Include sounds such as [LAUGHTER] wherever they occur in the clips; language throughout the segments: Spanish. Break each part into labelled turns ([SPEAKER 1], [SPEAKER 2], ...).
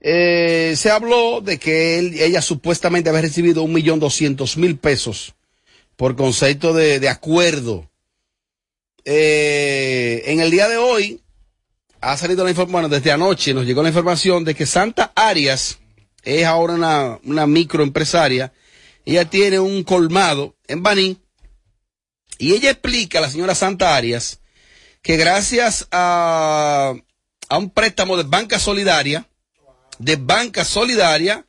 [SPEAKER 1] eh, se habló de que ella supuestamente había recibido un millón doscientos mil pesos por concepto de, acuerdo. Eh, en el día de hoy ha salido la información, bueno, desde anoche nos llegó la información de que Santa Arias es ahora una, microempresaria. Ella tiene un colmado en Baní y ella explica, la señora Santa Arias, que gracias a un préstamo de banca solidaria, de banca solidaria,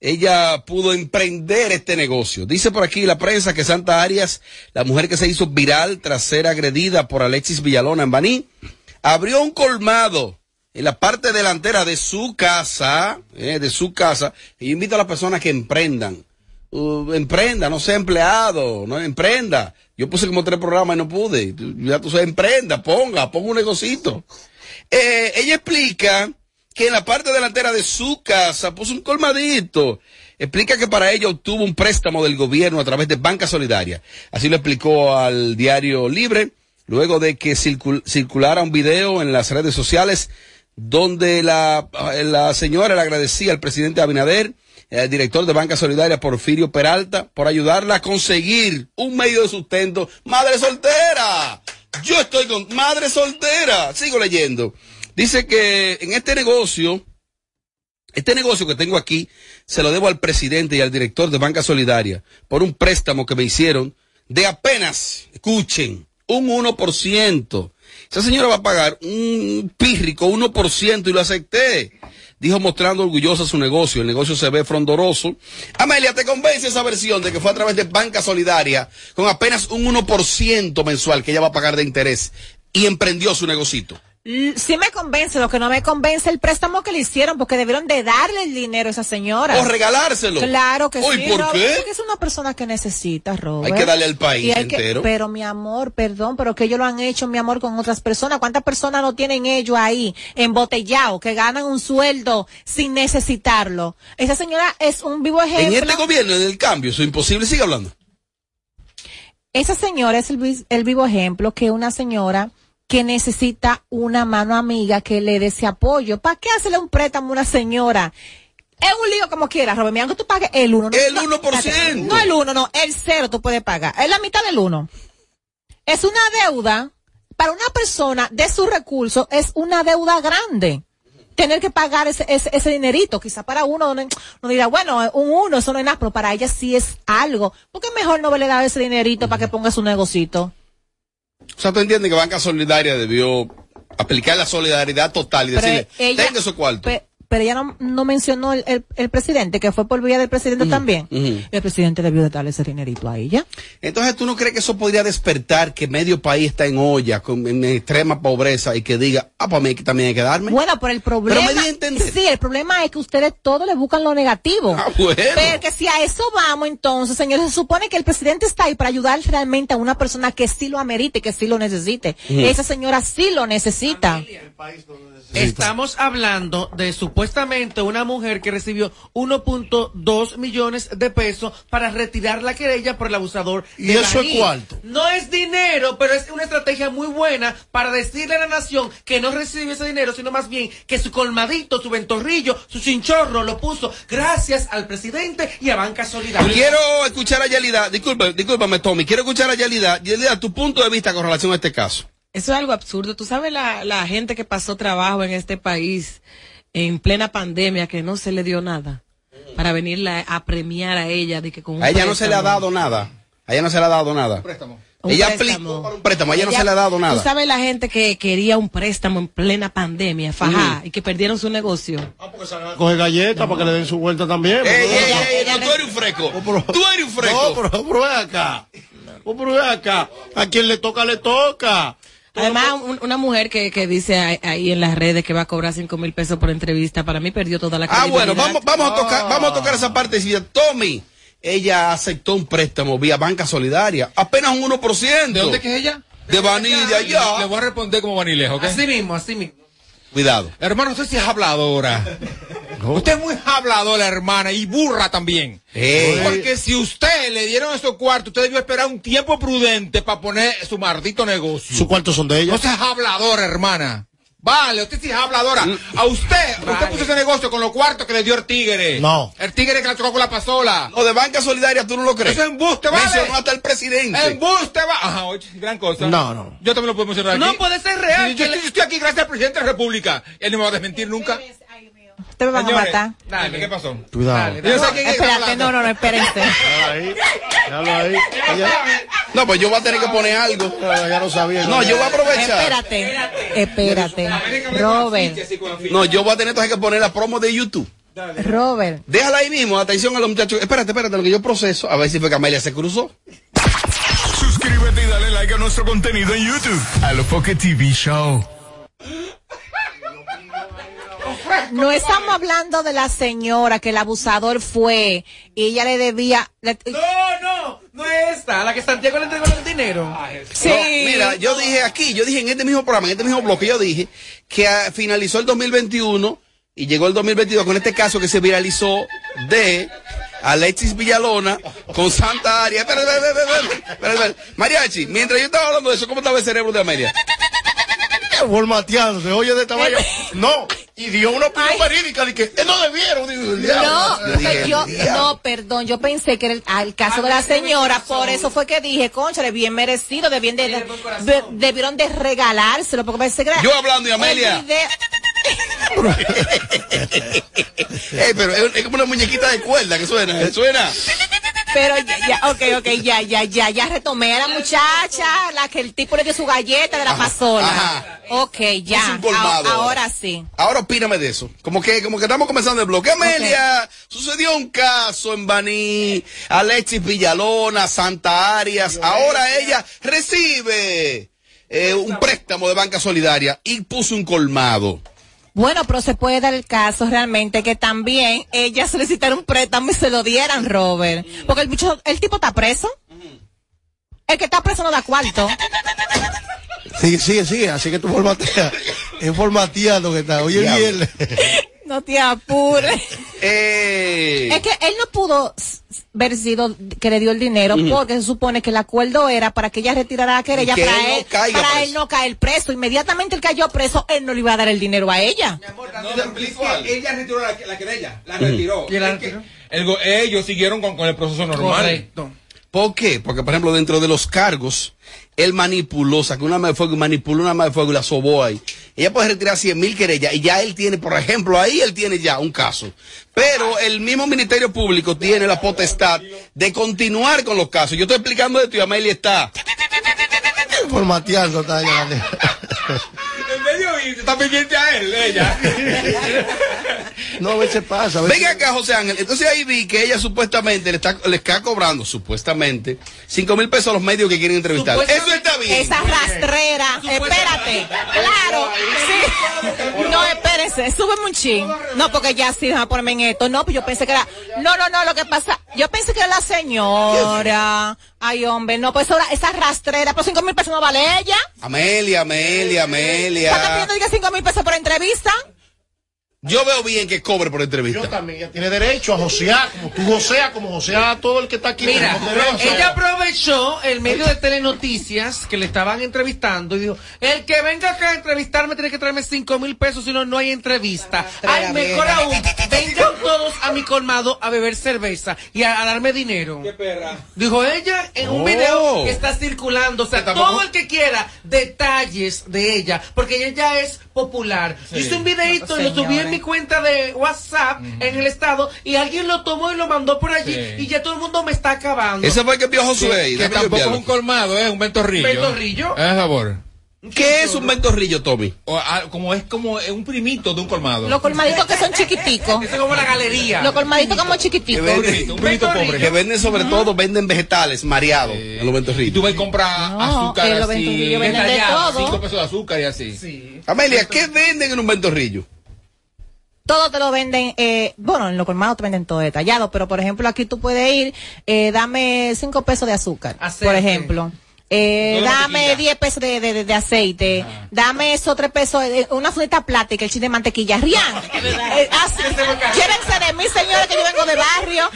[SPEAKER 1] ella pudo emprender este negocio. Dice por aquí la prensa que Santa Arias, la mujer que se hizo viral tras ser agredida por Alexis Villalona en Baní, abrió un colmado en la parte delantera de su casa, eh, de su casa, y invito a las personas que emprendan. Uh, emprenda, no sea empleado, no emprenda. Yo puse como tres programas y no pude. Ya tú sabes, emprenda, ponga, ponga un negocito. Eh, ella explica que en la parte delantera de su casa puso un colmadito. Explica que para ella obtuvo un préstamo del gobierno a través de Banca Solidaria. Así lo explicó al diario Libre, luego de que circul circulara un video en las redes sociales donde la, la señora le agradecía al presidente Abinader, el director de Banca Solidaria, Porfirio Peralta, por ayudarla a conseguir un medio de sustento. Madre soltera. Yo estoy con madre soltera. Sigo leyendo. Dice que en este negocio, este negocio que tengo aquí, se lo debo al presidente y al director de Banca Solidaria por un préstamo que me hicieron de apenas, escuchen, un 1%. Esa señora va a pagar un pírrico 1% y lo acepté. Dijo mostrando orgullosa su negocio. El negocio se ve frondoroso. Amelia, ¿te convence esa versión de que fue a través de Banca Solidaria con apenas un 1% mensual que ella va a pagar de interés y emprendió su negocito?
[SPEAKER 2] Sí me convence, lo que no me convence el préstamo que le hicieron, porque debieron de darle el dinero a esa señora.
[SPEAKER 1] O regalárselo.
[SPEAKER 2] Claro que sí.
[SPEAKER 1] ¿por
[SPEAKER 2] Robert,
[SPEAKER 1] qué?
[SPEAKER 2] Porque es una persona que necesita, Robert.
[SPEAKER 1] Hay que darle al país
[SPEAKER 2] que-
[SPEAKER 1] entero.
[SPEAKER 2] pero mi amor, perdón, pero que ellos lo han hecho, mi amor, con otras personas. ¿Cuántas personas no tienen ellos ahí, embotellado, que ganan un sueldo sin necesitarlo? Esa señora es un vivo
[SPEAKER 1] En
[SPEAKER 2] ejemplo.
[SPEAKER 1] este gobierno, en el cambio, eso es imposible. Sigue hablando.
[SPEAKER 2] Esa señora es el, el vivo ejemplo que una señora que necesita una mano amiga que le dé ese apoyo. ¿Para qué hacerle un préstamo a una señora? Es un lío como quiera, Robert. Mira, que tú pagues el 1.
[SPEAKER 1] El 1%.
[SPEAKER 2] No el 1, no, el 0 tú puedes pagar. Es la mitad del 1. Es una deuda, para una persona de sus recursos, es una deuda grande. Tener que pagar ese, ese, ese dinerito, quizá para uno no, no dirá, bueno, un uno, eso no es nada, pero para ella sí es algo. ¿Por qué mejor no le dar ese dinerito para que ponga su negocito?
[SPEAKER 1] O sea, tú entiendes que Banca Solidaria debió aplicar la solidaridad total y
[SPEAKER 2] Pero
[SPEAKER 1] decirle,
[SPEAKER 2] ella-
[SPEAKER 1] tenga su cuarto.
[SPEAKER 2] Pe- pero ella no, no mencionó el, el, el presidente, que fue por vía del presidente también. El presidente debió de darle ese dinerito a ella.
[SPEAKER 1] Entonces, ¿tú no crees que eso podría despertar que medio país está en olla, con, en extrema pobreza y que diga, ah, para mí que también hay que darme?
[SPEAKER 2] Bueno, pero el problema.
[SPEAKER 1] Pero me di a entender.
[SPEAKER 2] Sí, el problema es que ustedes todo le buscan lo negativo.
[SPEAKER 1] Ah, bueno.
[SPEAKER 2] Pero que si a eso vamos, entonces, señores, se supone que el presidente está ahí para ayudar realmente a una persona que sí lo amerite, que sí lo necesite. Esa señora sí lo necesita.
[SPEAKER 3] Estamos hablando de supuestamente una mujer que recibió 1.2 millones de pesos para retirar la querella por el abusador.
[SPEAKER 4] ¿Y
[SPEAKER 3] de
[SPEAKER 4] eso es cuarto?
[SPEAKER 3] No es dinero, pero es una estrategia muy buena para decirle a la nación que no recibe ese dinero, sino más bien que su colmadito, su ventorrillo, su chinchorro lo puso gracias al presidente y a Banca Solidaria.
[SPEAKER 1] Quiero escuchar a Yelida, disculpe, discúlpame Tommy, quiero escuchar a Yelida, Yelida, tu punto de vista con relación a este caso.
[SPEAKER 5] Eso es algo absurdo. Tú sabes la, la gente que pasó trabajo en este país en plena pandemia que no se le dio nada para venirla a premiar a ella de que con un
[SPEAKER 1] A ella no se le ha
[SPEAKER 5] préstamo.
[SPEAKER 1] dado nada. A ella no se le ha dado nada.
[SPEAKER 5] Un
[SPEAKER 1] Ella
[SPEAKER 5] préstamo.
[SPEAKER 1] aplicó para un préstamo, a ella no se le ha dado
[SPEAKER 5] Tú
[SPEAKER 1] nada.
[SPEAKER 5] sabes la gente que quería un préstamo en plena pandemia, fajá, y que perdieron su negocio.
[SPEAKER 4] Coge galletas para que le den su vuelta también.
[SPEAKER 1] Ey, ey, ey, no, tú eres un fresco. Tú eres un fresco.
[SPEAKER 4] No, pero, pero acá. Oh, pero acá. A quien le toca, le toca.
[SPEAKER 5] Además, un- una mujer que, que dice ahí- ahí en las redes que va a cobrar cinco mil pesos por entrevista, para mí perdió toda la
[SPEAKER 1] Ah, bueno, vamos, vamos a tocar, vamos a tocar esa parte. Si Tommy, ella aceptó un préstamo vía Banca Solidaria, apenas un 1%.
[SPEAKER 6] ¿De dónde que es ella?
[SPEAKER 1] De de allá.
[SPEAKER 6] Le voy a responder como Banilejo, ¿ok?
[SPEAKER 3] Así mismo, así mismo.
[SPEAKER 1] Cuidado.
[SPEAKER 6] Hermano, usted sí es habladora. [LAUGHS] Usted es muy habladora, hermana, y burra también.
[SPEAKER 1] Ey.
[SPEAKER 6] Porque si usted le dieron esos cuartos, usted debió esperar un tiempo prudente para poner su maldito negocio.
[SPEAKER 4] Sus cuartos son de ella.
[SPEAKER 6] No seas habladora, hermana. Vale, usted sí es habladora. A usted, usted puso ese negocio con los cuartos que le dio el tigre.
[SPEAKER 4] No.
[SPEAKER 6] El tigre que la chocó con la pasola.
[SPEAKER 1] O de banca solidaria, tú no lo crees.
[SPEAKER 6] Eso es embuste, vale.
[SPEAKER 1] Mencionó hasta el presidente.
[SPEAKER 6] Embuste, va. Ajá, oye, gran cosa.
[SPEAKER 4] No, no.
[SPEAKER 6] Yo también lo puedo mencionar aquí.
[SPEAKER 3] No puede ser real.
[SPEAKER 6] Sí, yo, estoy, yo estoy aquí gracias al presidente de la República. Él no me va a desmentir nunca.
[SPEAKER 2] Te me van a matar.
[SPEAKER 6] dime, ¿qué pasó?
[SPEAKER 4] Cuidado.
[SPEAKER 3] Dale,
[SPEAKER 6] Yo sé quién
[SPEAKER 2] Espérate, no, no, no, espérense. [LAUGHS]
[SPEAKER 4] Ahí. Déjalo ahí. Ella,
[SPEAKER 1] No, pues yo voy a tener que poner algo.
[SPEAKER 4] no, ya lo sabía.
[SPEAKER 1] No, yo voy a aprovechar.
[SPEAKER 2] Espérate, espérate. Robert,
[SPEAKER 1] No, yo voy a tener que poner la promo de YouTube.
[SPEAKER 2] Robert.
[SPEAKER 1] Déjala ahí mismo, atención a los muchachos. Espérate, espérate, lo que yo proceso. A ver si fue que Amelia se cruzó.
[SPEAKER 7] Suscríbete y dale like a nuestro contenido en YouTube. A lo Foque TV Show.
[SPEAKER 2] No estamos hablando de la señora que el abusador fue y ella le debía. le-
[SPEAKER 3] No, no, no es esta, la que Santiago le entregó el dinero.
[SPEAKER 2] sí.
[SPEAKER 1] No, mira, yo dije aquí, yo dije en este mismo programa, en este mismo bloque, yo dije que ah, finalizó el 2021 y llegó el 2022 con este caso que se viralizó de Alexis Villalona con Santa Aria. Espera, espera, espera, espera, espera, espera. Mariachi, mientras yo estaba hablando de eso, ¿cómo estaba el cerebro de Amelia?
[SPEAKER 4] Formateándose, oye de vaina. [LAUGHS] No, y dio una opinión
[SPEAKER 2] Ay.
[SPEAKER 4] verídica de que eh, no debieron. Digo, el diablo.
[SPEAKER 2] No,
[SPEAKER 1] Yo el
[SPEAKER 2] no, perdón, yo pensé que era el, ah, el caso de la señora, por eso fue que dije, conchale, bien merecido, debían de, de- debieron de regalárselo, porque parece que era-
[SPEAKER 1] Yo hablando y
[SPEAKER 2] el
[SPEAKER 1] Amelia.
[SPEAKER 2] video- [LAUGHS]
[SPEAKER 1] Ey, pero es, es como una muñequita de cuerda que suena, que suena.
[SPEAKER 2] Pero ya, ya, ok, ok, ya, ya, ya, ya retomé a la muchacha, la que el tipo le dio su galleta de la pasola.
[SPEAKER 1] ajá.
[SPEAKER 2] Ok, ya,
[SPEAKER 1] un colmado
[SPEAKER 2] a-
[SPEAKER 1] ahora.
[SPEAKER 2] ahora sí.
[SPEAKER 1] Ahora opíname de eso. Como que, como que estamos comenzando el bloque. Amelia, sucedió un caso en Baní, Alexis Villalona, Santa Arias. Ahora ella recibe eh, un préstamo de banca solidaria y puso un colmado.
[SPEAKER 2] Bueno, pero se puede dar el caso realmente que también ella solicitara un préstamo y se lo dieran, Robert. Porque el bicho, el tipo está preso. El que está preso no da cuarto.
[SPEAKER 4] Sigue, sigue, sigue. Así que tú formateas. Es formateando que está. Oye, bien.
[SPEAKER 2] No te apures. [LAUGHS]
[SPEAKER 1] Eh,
[SPEAKER 2] Es que él no pudo ver sido que le dio el dinero porque se supone que el acuerdo era para que ella retirara la querella
[SPEAKER 1] que
[SPEAKER 2] para
[SPEAKER 1] él no caiga
[SPEAKER 2] para
[SPEAKER 1] preso.
[SPEAKER 2] él no caer preso. Inmediatamente él cayó preso, él no le iba a dar el dinero a ella.
[SPEAKER 6] No, es que ella retiró la, la querella, la retiró.
[SPEAKER 3] ¿Y la
[SPEAKER 6] Es que
[SPEAKER 3] retiró?
[SPEAKER 6] el ellos siguieron con, con el proceso normal.
[SPEAKER 3] Correcto.
[SPEAKER 1] ¿Por qué? Porque, por ejemplo, dentro de los cargos, él manipuló, sacó una arma de fuego y manipuló una arma de fuego y la sobó ahí. Ella puede retirar 100 mil querellas y ya él tiene, por ejemplo, ahí él tiene ya un caso. Pero el mismo Ministerio Público tiene la potestad de continuar con los casos. Yo estoy explicando esto y Amelia está.
[SPEAKER 4] Formateando está [LAUGHS]
[SPEAKER 6] está pendiente a él, ella. [LAUGHS]
[SPEAKER 4] No, a veces pasa. a veces-
[SPEAKER 1] Venga acá, José Ángel. Entonces ahí vi que ella supuestamente le está, le está cobrando, supuestamente, 5 mil pesos a los medios que quieren entrevistar. Eso está bien.
[SPEAKER 2] Esa rastrera, espérate, claro, sí. No, espérese, súbeme un chin. No, porque ya sí, déjame ponerme en esto. No, pues yo pensé que era, no, no, no, lo que pasa, yo pensé que era la señora. Ay, hombre, no, pues ahora esa rastrera, por cinco mil pesos no vale ella.
[SPEAKER 1] Amelia, Amelia,
[SPEAKER 2] ¿Está
[SPEAKER 1] Amelia.
[SPEAKER 2] pidiendo diga cinco mil pesos por entrevista?
[SPEAKER 1] Yo veo bien que cobre por
[SPEAKER 4] Yo
[SPEAKER 1] entrevista.
[SPEAKER 4] también, ella tiene derecho a josear, como tú joseas, como josea todo el que está aquí.
[SPEAKER 3] Mira, ella aprovechó el medio de telenoticias que le estaban entrevistando y dijo, el que venga acá a entrevistarme tiene que traerme cinco mil pesos, si no, no hay entrevista. Ay, mejor aún, [LAUGHS] vengan todos a mi colmado a beber cerveza y a, a darme dinero. Dijo ella en un
[SPEAKER 1] Oh.
[SPEAKER 3] video que está circulando. O sea, todo el que quiera detalles de ella, porque ella ya es popular. Yo hice un videito y lo subí en mi cuenta de WhatsApp en el estado y alguien lo tomó y lo mandó por allí
[SPEAKER 6] Sí.
[SPEAKER 3] y ya todo el mundo me está acabando.
[SPEAKER 1] Ese fue el que a Josué.
[SPEAKER 6] Que, que tampoco es un colmado, es un ventorrillo.
[SPEAKER 3] ¿Ventorrillo?
[SPEAKER 6] Es favor.
[SPEAKER 1] ¿Qué es un ventorrillo, Tommy?
[SPEAKER 6] O, ah, como es como eh, un primito de un colmado.
[SPEAKER 2] Los colmaditos que son chiquiticos.
[SPEAKER 3] Eso es como la galería.
[SPEAKER 2] Los colmaditos como chiquiticos.
[SPEAKER 6] un primito, un primito
[SPEAKER 3] Ventorrillo.
[SPEAKER 6] pobre.
[SPEAKER 1] Que venden sobre todo, venden vegetales mareados en los
[SPEAKER 6] Y tú
[SPEAKER 1] ventorrillos.
[SPEAKER 6] vas a comprar
[SPEAKER 2] No,
[SPEAKER 6] azúcar así,
[SPEAKER 2] ventorrillos venden de todo.
[SPEAKER 6] cinco pesos de azúcar y así.
[SPEAKER 3] Sí.
[SPEAKER 1] Amelia, ¿qué venden en un ventorrillo?
[SPEAKER 2] Todo te lo venden, eh, bueno, en los colmados te venden todo detallado, pero por ejemplo aquí tú puedes ir, eh, dame cinco pesos de azúcar,
[SPEAKER 3] Aceite.
[SPEAKER 2] por ejemplo. Eh, dame
[SPEAKER 6] mantequilla.
[SPEAKER 2] 10 pesos de, de, de- aceite, dame esos 3 pesos, de, una fundita plástica, el chile de mantequilla. Rian, [LAUGHS] eh, así- llévense de mí, señores, que yo vengo de barrio.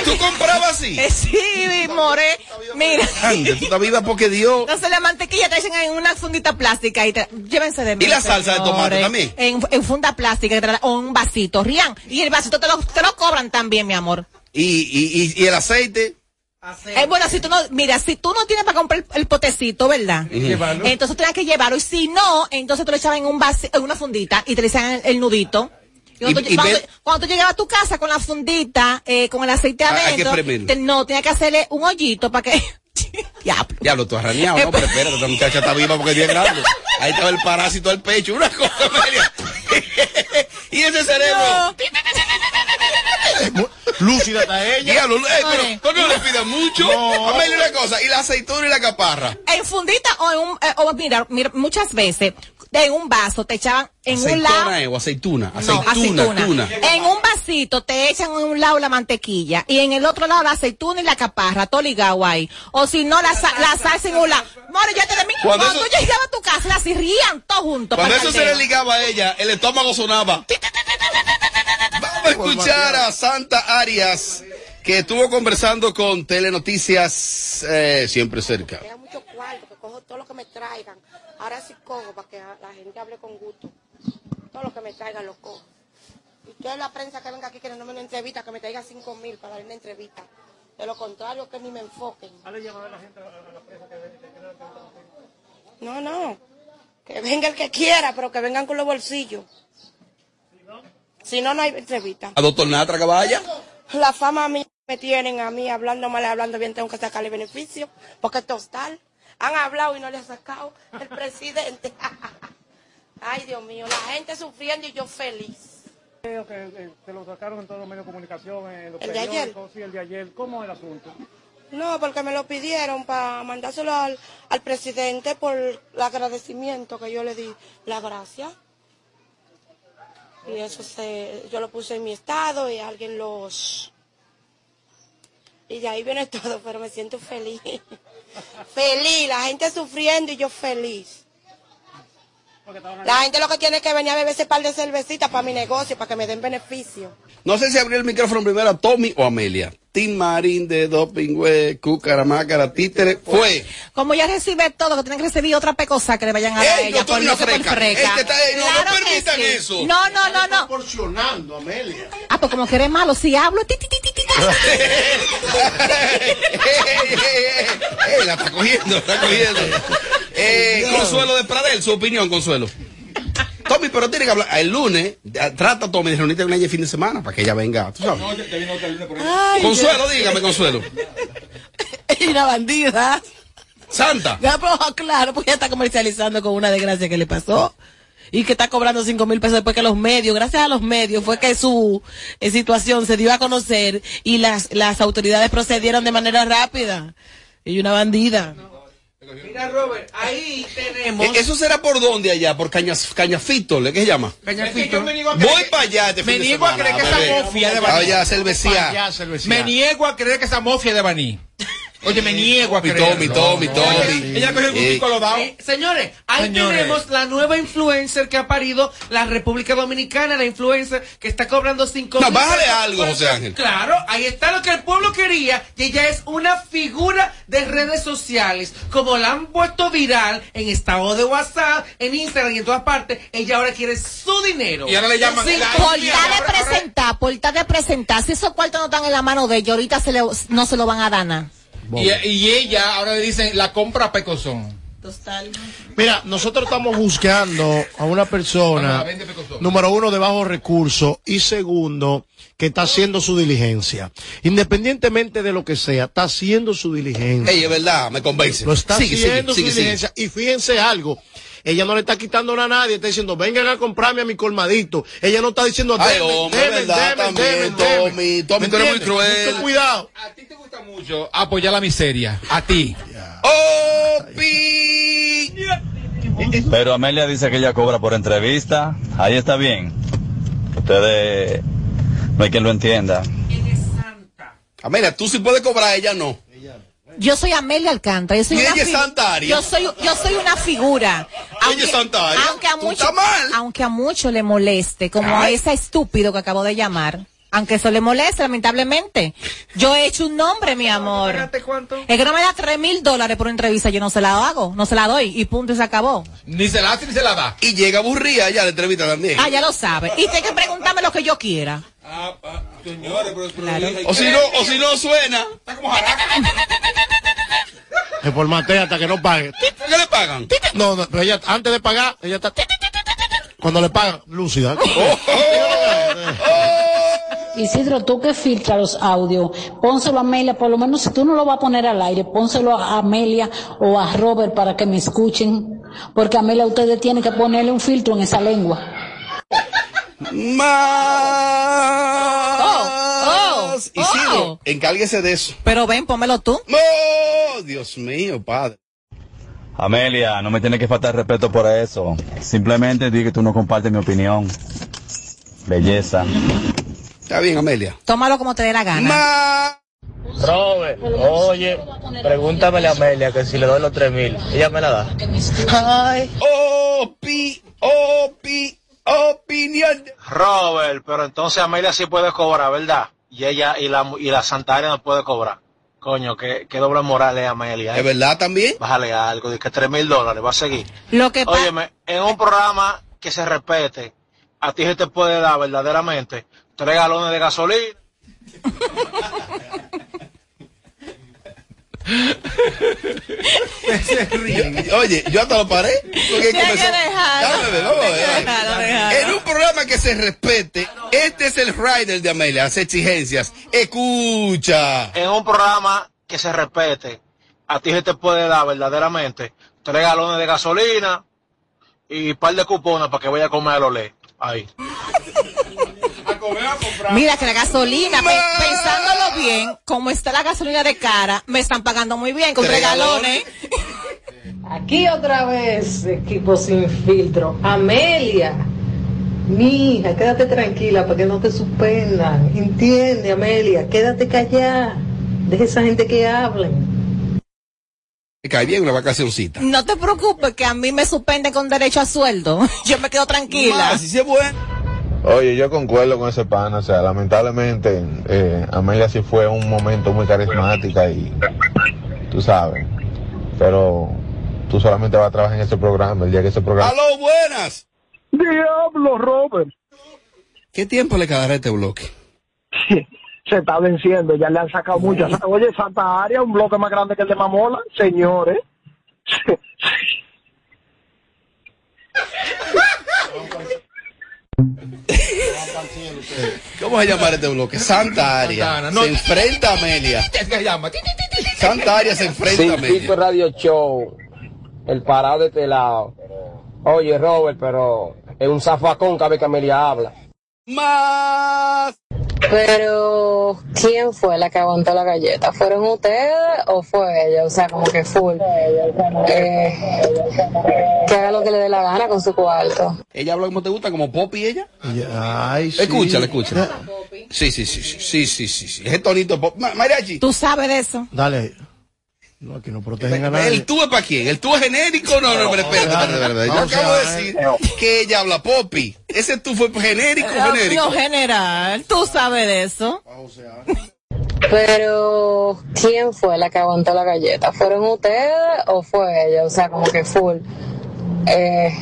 [SPEAKER 1] ¿Y tú
[SPEAKER 2] Oye,
[SPEAKER 1] comprabas así?
[SPEAKER 2] eh, sí, more, mira.
[SPEAKER 1] Ande, tú estás viva porque Dios.
[SPEAKER 2] Entonces la mantequilla te echan en una fundita plástica y te, llévense de mí.
[SPEAKER 1] ¿Y la salsa de tomate también?
[SPEAKER 2] En, en funda plástica o un vasito, Rian. Y el vasito te lo, te lo cobran también, mi amor.
[SPEAKER 1] Y, y, y, y el aceite.
[SPEAKER 2] Eh, bueno, si tú no, mira, si tú no tienes para comprar el, el potecito, ¿verdad? Entonces tienes que llevarlo. Y si no, entonces tú lo echabas en un vasi- en una fundita y te le echaban el, el nudito. Y cuando,
[SPEAKER 1] Y-
[SPEAKER 2] tú-
[SPEAKER 1] y
[SPEAKER 2] cuando-
[SPEAKER 1] ve-
[SPEAKER 2] cuando tú llegabas a tu casa con la fundita, eh, con el aceite
[SPEAKER 1] Ah,
[SPEAKER 2] adentro, te- no, tienes que hacerle un hoyito para que... [LAUGHS] Diablo.
[SPEAKER 1] Diablo, tú has raneado, ¿no? Pero espérate, esta muchacha está viva porque es bien grande. Ahí estaba el parásito del pecho, una cosa, Amelia. [LAUGHS] y ese cerebro.
[SPEAKER 4] Lúcida está ella.
[SPEAKER 1] Diablo, eh, pero, pero no le pidas mucho.
[SPEAKER 4] No.
[SPEAKER 1] Amelia, una cosa, y la aceituna y la caparra.
[SPEAKER 2] En fundita o en un, eh, o mira, mira, muchas veces en un vaso te echaban en un lado.
[SPEAKER 1] Eh, o aceituna.
[SPEAKER 2] No,
[SPEAKER 1] Aceituna,
[SPEAKER 2] aceituna.
[SPEAKER 1] tuna.
[SPEAKER 2] En un vasito te echan en un lado la mantequilla y en el otro lado la aceituna y la caparra, todo ligado ahí. O si no, la, sa- la salsa en un lado. More, ya te de mí.
[SPEAKER 1] Cuando
[SPEAKER 2] Cuando,
[SPEAKER 1] eso-
[SPEAKER 2] tú llegabas a tu casa, las rían todos juntos.
[SPEAKER 1] Cuando eso se le
[SPEAKER 2] caldero.
[SPEAKER 1] ligaba a ella, el estómago sonaba. Vamos a escuchar a Santa Arias, que estuvo conversando con Telenoticias eh, siempre cerca.
[SPEAKER 8] Da mucho cuarto, que cojo todo lo que me traigan. Ahora sí cojo para que la gente hable con gusto. Todo lo que me traigan lo cojo. Y que la prensa que venga aquí que no me una entrevista, que me traiga cinco mil para dar una entrevista. De lo contrario, que ni me enfoquen. No, no. Que venga el que quiera, pero que vengan con los bolsillos. Si no, no hay entrevista.
[SPEAKER 1] A doctor Natra que vaya.
[SPEAKER 8] La fama a mí me tienen a mí hablando mal, hablando bien, tengo que sacarle beneficio, porque es tostal. Han hablado y no le han sacado el presidente. [LAUGHS] Ay, Dios mío, la gente sufriendo y yo feliz.
[SPEAKER 9] Creo que eh, se lo sacaron en todos los medios de comunicación, en los
[SPEAKER 8] ¿El de ayer?
[SPEAKER 9] sí, el de ayer. ¿Cómo es el asunto?
[SPEAKER 8] No, porque me lo pidieron para mandárselo al, al presidente por el agradecimiento que yo le di, la gracia. Y eso se, yo lo puse en mi estado y alguien los... Y de ahí viene [LAUGHS] todo, pero me siento feliz. [LAUGHS] feliz, la gente sufriendo y yo feliz. La gente lo que tiene que venir a beber ese par de cervecitas para mi negocio, para que me den beneficio.
[SPEAKER 1] No sé si abrir el micrófono primero a Tommy o Amelia. Tim Marín de Doping, güey, Cúcara, Mácara, Títere, fue.
[SPEAKER 2] Como ya recibe todo, que tienen que recibir otra pecosa que le vayan a dar ella
[SPEAKER 1] doctor,
[SPEAKER 2] por lo que por
[SPEAKER 1] freca.
[SPEAKER 2] freca.
[SPEAKER 1] Este está no, no
[SPEAKER 2] Claro que
[SPEAKER 1] permitan
[SPEAKER 2] sí.
[SPEAKER 1] eso.
[SPEAKER 2] No, no, no, no.
[SPEAKER 4] Proporcionando, Amelia.
[SPEAKER 2] Ah, pues como que eres malo, si hablo, ti, ti, ti, ti, ti, ti. [LAUGHS]
[SPEAKER 1] ey, ey, ey, ey, la está cogiendo, la está cogiendo. Eh, Consuelo de Pradel, su opinión, Consuelo. Tommy, pero tiene que hablar. El lunes, trata a Tommy de reunirte con ella el fin de semana para que ella venga. ¿tú sabes? Consuelo, dígame, Consuelo.
[SPEAKER 5] Y [LAUGHS] una bandida.
[SPEAKER 1] Santa.
[SPEAKER 5] Ya, pero, claro, porque ella está comercializando con una desgracia que le pasó. Y que está cobrando cinco mil pesos después que los medios, gracias a los medios, fue que su eh, situación se dio a conocer y las, las autoridades procedieron de manera rápida. Y una bandida.
[SPEAKER 3] Mira, Robert, ahí tenemos.
[SPEAKER 1] Eh, ¿Eso será por dónde allá? ¿Por Cañas, Cañafito? ¿Qué se llama?
[SPEAKER 3] Cañafito.
[SPEAKER 1] Voy para allá este
[SPEAKER 6] Me niego a creer que esa mafia de Baní.
[SPEAKER 1] cervecía.
[SPEAKER 6] Me niego a creer que esa mafia de Baní. Oye, me niego a
[SPEAKER 1] Mi
[SPEAKER 6] creer.
[SPEAKER 1] Tommy, Tommy, Tommy.
[SPEAKER 6] Ella cogió el
[SPEAKER 1] Eh,
[SPEAKER 6] lo dado.
[SPEAKER 3] Eh, señores, ahí
[SPEAKER 6] Señores.
[SPEAKER 3] tenemos la nueva influencer que ha parido la República Dominicana, la influencer que está cobrando 5
[SPEAKER 1] No, bájale algo, José Ángel.
[SPEAKER 3] Claro, ahí está lo que el pueblo quería y ella es una figura de redes sociales. Como la han puesto viral en estado de WhatsApp, en Instagram y en todas partes, ella ahora quiere su dinero.
[SPEAKER 6] Y ahora le llaman
[SPEAKER 3] Sí,
[SPEAKER 6] la-
[SPEAKER 3] por-
[SPEAKER 2] de presentar, por tal de presentar, si esos cuartos no están en la mano de ella, ahorita se le, no se lo van a dar nada.
[SPEAKER 6] Y, y ella ahora le dicen la compra pecozón.
[SPEAKER 4] Mira, nosotros estamos buscando a una persona, número uno, de bajos recursos y segundo, que está haciendo su diligencia. Independientemente de lo que sea, está haciendo su diligencia.
[SPEAKER 1] Ey, es verdad, me convence.
[SPEAKER 4] Lo está
[SPEAKER 1] sigue,
[SPEAKER 4] haciendo
[SPEAKER 1] sigue,
[SPEAKER 4] su
[SPEAKER 1] sigue.
[SPEAKER 4] diligencia. Y fíjense algo. Ella no le está quitando nada a nadie, está diciendo, vengan a comprarme a mi colmadito. Ella no está diciendo,
[SPEAKER 1] Ay,
[SPEAKER 4] "Deme,
[SPEAKER 1] hombre,
[SPEAKER 4] deme,
[SPEAKER 1] verdad,
[SPEAKER 4] deme,
[SPEAKER 1] también,
[SPEAKER 4] deme, deme".
[SPEAKER 1] Tommy. Tommy,
[SPEAKER 4] ¿Me
[SPEAKER 1] tú eres muy cruel.
[SPEAKER 4] Mucho cuidado.
[SPEAKER 6] A ti te gusta mucho apoyar la miseria. A ti.
[SPEAKER 1] Opi.
[SPEAKER 10] Pero Amelia dice que ella cobra por entrevista. Ahí está bien. Ustedes, no hay quien lo entienda.
[SPEAKER 1] Amelia, tú sí puedes cobrar, ella no.
[SPEAKER 2] Yo soy Amelia Alcántara. Yo soy una
[SPEAKER 1] Santa.
[SPEAKER 2] Yo soy, yo soy una figura.
[SPEAKER 1] Santa Aria.
[SPEAKER 2] Aunque a
[SPEAKER 1] Tú
[SPEAKER 2] mucho,
[SPEAKER 1] estás mal.
[SPEAKER 2] aunque a mucho le moleste, como a ese estúpido que acabo de llamar. Aunque eso le moleste, lamentablemente. Yo he hecho un nombre, mi amor. Es que no me da tres mil dólares por una entrevista, yo no se la hago, no se la doy, y punto, y se acabó.
[SPEAKER 6] Ni se la hace ni se la da.
[SPEAKER 1] Y llega aburrida ya la entrevista también.
[SPEAKER 2] Ah, ya lo sabe. Y tiene que preguntarme lo que yo quiera.
[SPEAKER 6] Señores, pero,
[SPEAKER 2] Claro.
[SPEAKER 1] O si no, o si no suena.
[SPEAKER 4] Se formatea hasta que no pague.
[SPEAKER 1] ¿Por qué le pagan?
[SPEAKER 4] No, no, pero ella, antes de pagar, ella está. Cuando le pagan, lúcida.
[SPEAKER 11] Isidro, tú que filtras los audios, pónselo a Amelia, por lo menos si tú no lo vas a poner al aire, pónselo a Amelia o a Robert para que me escuchen, porque Amelia ustedes tienen que ponerle un filtro en esa lengua.
[SPEAKER 1] Más.
[SPEAKER 2] oh,
[SPEAKER 1] Isidro,
[SPEAKER 2] oh.
[SPEAKER 1] encárguese de eso.
[SPEAKER 2] Pero ven, pónmelo tú.
[SPEAKER 1] ¡Oh, Dios mío, padre!
[SPEAKER 10] Amelia, no me tienes que faltar respeto por eso. Simplemente di que tú no compartes mi opinión. Belleza.
[SPEAKER 1] Está bien, Amelia.
[SPEAKER 2] Tómalo como te dé la gana.
[SPEAKER 1] Más.
[SPEAKER 12] Robert, oye, pregúntamele a Amelia que si le doy los tres mil, ella me la da.
[SPEAKER 1] Ay. Opi, opi, opinión.
[SPEAKER 12] Robert, pero entonces Amelia sí puede cobrar, ¿verdad? Y ella y la y la Santaria no puede cobrar. Coño, qué, qué doble moral es Amelia. ¿eh?
[SPEAKER 1] ¿Es verdad también?
[SPEAKER 12] Bájale algo, de que tres mil dólares, va a seguir.
[SPEAKER 2] Lo que.
[SPEAKER 12] Óyeme, en un programa que se respete, a ti se te puede dar verdaderamente tres galones de gasolina. [LAUGHS]
[SPEAKER 1] Oye, yo hasta lo paré. Porque
[SPEAKER 2] que déjalo.
[SPEAKER 1] En un programa que se respete, este es el rider de Amelia, hace exigencias. Escucha.
[SPEAKER 12] En un programa que se respete, a ti se te puede dar verdaderamente tres galones de gasolina y un par de cupones para que vaya a comer a Ahí. [LAUGHS]
[SPEAKER 2] Mira que la gasolina, pe- pensándolo bien, como está la gasolina de cara, me están pagando muy bien con
[SPEAKER 1] Tres
[SPEAKER 2] tres galones.
[SPEAKER 13] Aquí otra vez, equipo sin filtro. Amelia, mi hija, quédate tranquila para que no te suspendan. Entiende, Amelia, quédate callada. Deja esa gente que hablen.
[SPEAKER 1] Me cae bien una vacacioncita.
[SPEAKER 2] No te preocupes que a mí me suspenden con derecho a sueldo. [LAUGHS] Yo me quedo tranquila.
[SPEAKER 1] Más, si se bueno.
[SPEAKER 14] Oye, yo concuerdo con ese pana, o sea, lamentablemente eh, Amelia sí fue un momento muy carismática y tú sabes, pero tú solamente vas a trabajar en ese programa, el día que ese programa...
[SPEAKER 1] ¡Aló, buenas!
[SPEAKER 9] Diablo, Robert.
[SPEAKER 1] ¿Qué tiempo le quedará a este bloque? [LAUGHS]
[SPEAKER 9] Se está venciendo, ya le han sacado muchas. Oye, Santa Área, un bloque más grande que el de Mamola, señores.
[SPEAKER 1] ¿Cómo se llama este bloque? Santa
[SPEAKER 6] no.
[SPEAKER 1] Se enfrenta a Amelia.
[SPEAKER 6] ¿Qué se llama?
[SPEAKER 1] Santa Aria se enfrenta a Amelia.
[SPEAKER 15] Radio Show, el parado de este lado. Oye, Robert, pero es un zafacón cada vez que Amelia habla.
[SPEAKER 1] Más.
[SPEAKER 16] Pero, ¿quién fue la que aguantó la galleta? ¿Fueron ustedes o fue ella? O sea, como que full. Eh, que haga lo que le dé la gana con su cuarto.
[SPEAKER 1] ¿Ella habla como te gusta, como Poppy ella?
[SPEAKER 4] Ay, sí.
[SPEAKER 1] Escúchala, escúchala. Sí, sí, sí, sí, sí, sí, sí, sí. Ese tonito Pop. Ma- Mariachi.
[SPEAKER 2] Tú sabes de eso.
[SPEAKER 4] Dale. No, aquí no protegen a nadie.
[SPEAKER 1] ¿El tú es para quién? ¿El tú es genérico? No, no, pero espérate, espérate, espérate. Yo acabo de decir que ella habla Poppy. ¿Ese tú fue genérico o genérico?
[SPEAKER 2] No, general. Tú sabes de eso.
[SPEAKER 16] Pero, ¿quién fue la que aguantó la galleta? ¿Fueron ustedes o fue ella? O sea, como que full. Eh,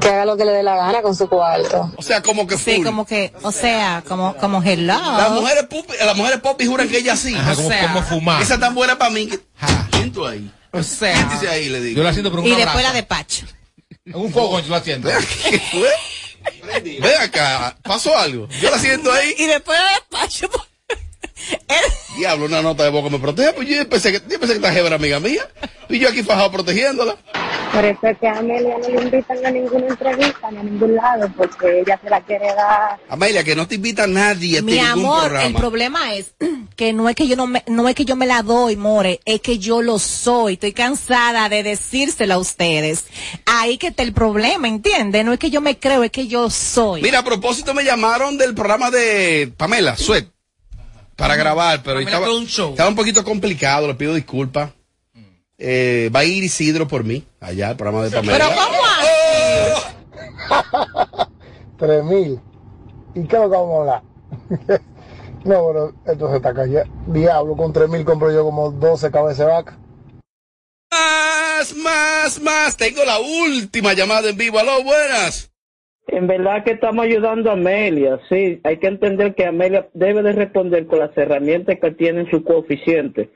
[SPEAKER 16] que haga lo que le dé la gana con su cuarto.
[SPEAKER 1] O sea, como que
[SPEAKER 2] Sí,
[SPEAKER 1] full.
[SPEAKER 2] como que, o sea, como, como hello.
[SPEAKER 1] Las mujeres, Poppy, las mujeres Poppy juran que ella sí.
[SPEAKER 6] Ajá,
[SPEAKER 1] o
[SPEAKER 6] como,
[SPEAKER 1] sea,
[SPEAKER 6] como fumar.
[SPEAKER 1] esa tan buena para mí que... Siento ahí.
[SPEAKER 2] O sea.
[SPEAKER 1] Siéntese ahí, le digo.
[SPEAKER 6] Yo la siento por un
[SPEAKER 2] Y después la despacho.
[SPEAKER 6] En un fogón yo la siento.
[SPEAKER 1] ¿Qué fue? Ven acá, pasó algo. Yo la siento ahí.
[SPEAKER 2] Y después la despacho. [LAUGHS]
[SPEAKER 1] Diablo, una nota de boca me protege. Pues yo pensé que, yo pensé que esta jeva era amiga mía. Y yo aquí fajado protegiéndola.
[SPEAKER 17] Por eso es que a Amelia no le invitan a ninguna entrevista ni a ningún lado, porque ella se la quiere dar.
[SPEAKER 1] Amelia, que no te invita nadie
[SPEAKER 2] Mi amor,
[SPEAKER 1] programa.
[SPEAKER 2] el problema es que no es que yo no me, no es que yo me la doy, more, es que yo lo soy. Estoy cansada de decírselo a ustedes. Ahí que está el problema, ¿entiendes? No es que yo me creo, es que yo soy.
[SPEAKER 1] Mira, a propósito me llamaron del programa de Pamela Suet. Para grabar, pero estaba,
[SPEAKER 3] un show.
[SPEAKER 1] estaba un poquito complicado, le pido disculpas. Eh, va a ir Isidro por mí, allá, al programa de Pamela.
[SPEAKER 2] Pero ¿cómo [LAUGHS]
[SPEAKER 18] Tres mil. ¿Y qué es lo que vamos a hablar? [LAUGHS] no, pero esto se está cayendo. Diablo, con tres mil compro yo como 12 cabezas de vaca.
[SPEAKER 1] Más, más, más. Tengo la última llamada en vivo. Aló, buenas.
[SPEAKER 19] En verdad que estamos ayudando a Amelia, sí. Hay que entender que Amelia debe de responder con las herramientas que tiene en su coeficiente.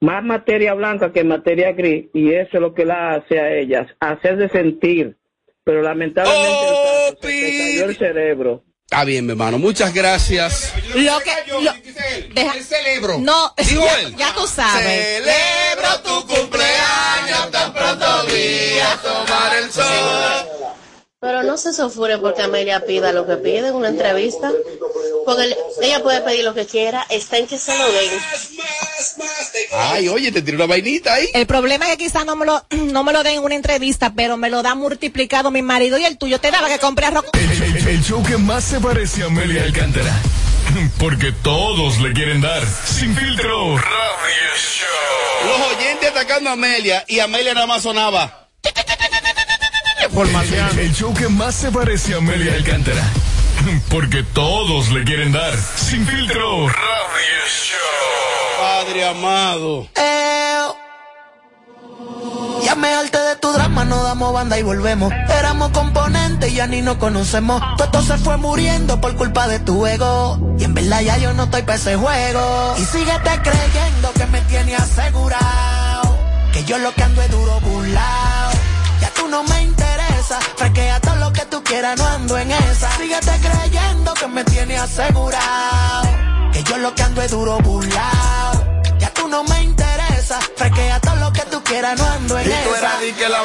[SPEAKER 19] Más materia blanca que materia gris, y eso es lo que la hace a ellas, hacerse sentir. Pero lamentablemente el caso, se cayó el cerebro.
[SPEAKER 1] Está bien, mi hermano. Muchas gracias.
[SPEAKER 2] Lo que. Lo, deja-
[SPEAKER 1] celebro.
[SPEAKER 2] No, [LAUGHS] ya,
[SPEAKER 1] él.
[SPEAKER 2] ya tú sabes.
[SPEAKER 1] Celebro tu cumpleaños, tan pronto vi a tomar el sol.
[SPEAKER 20] Pero no se sofure porque Amelia pida lo que pide en una entrevista. Porque ella puede pedir lo que quiera, está en que se lo den.
[SPEAKER 1] Ay, oye, te tiró una vainita ahí.
[SPEAKER 2] El problema es que quizás no me lo, [CLEARS THROAT] no me lo den en una entrevista, pero me lo da multiplicado mi marido y el tuyo te daba que compré arroz.
[SPEAKER 7] El, el- el show que más se parece a Amelia Alcántara. [LAUGHS] Porque todos le quieren dar. Sin filtro. Radio Show.
[SPEAKER 1] Los oyentes atacando a Amelia y Amelia nada más sonaba.
[SPEAKER 7] El, el show que más se parece a Amelia Alcántara. [LAUGHS] Porque todos le quieren dar. Sin filtro. Radio Show.
[SPEAKER 1] Padre amado.
[SPEAKER 21] Ya me harté de tu drama, no damos banda y volvemos. Éramos componentes y ya ni nos conocemos. Todo esto se fue muriendo por culpa de tu ego. Y en verdad ya yo no estoy para ese juego. Y síguete creyendo que me tiene asegurado. Que yo lo que ando es duro burlao. Ya tú no me Fresquea todo lo que tú quieras, no ando en esa. Síguete creyendo que me tiene asegurado. Que yo lo que ando es duro burlao. Ya tú no me interesa. Fresquea todo lo que tú quieras, no ando en
[SPEAKER 22] Y tú eras que la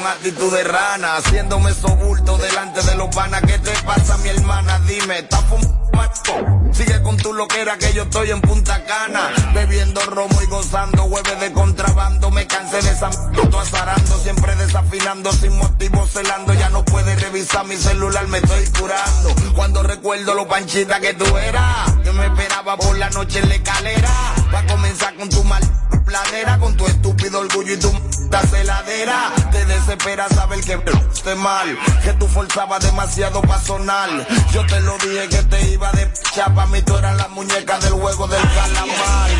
[SPEAKER 22] con actitud de rana, haciéndome sobulto delante de los panas. ¿Qué te pasa, mi hermana? Dime, ¿estás fumando? Sigue con tu loquera que yo estoy en Punta Cana, bebiendo romo y gozando hueve de contrabando. Me cansé de esa m- azarando, siempre desafinando, sin motivo celando. Ya no puedes revisar mi celular, me estoy curando. Cuando recuerdo lo panchita que tú eras, que me esperaba por la noche en la escalera. Va a comenzar con tu mal planera, con tu estúpido orgullo y tu celadera. Te desespera saber que esté mal, que tú forzabas demasiado para sonar. Yo te lo dije que te iba de chapa, mí tú eras la muñeca del juego del calamar.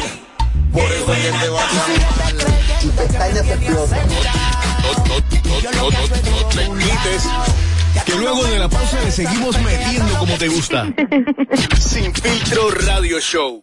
[SPEAKER 22] Por eso es que te vas a
[SPEAKER 21] Y te cae de
[SPEAKER 7] No, no, no, no te quites. Que luego de la pausa le seguimos metiendo como te gusta. [LAUGHS] Sin filtro radio show.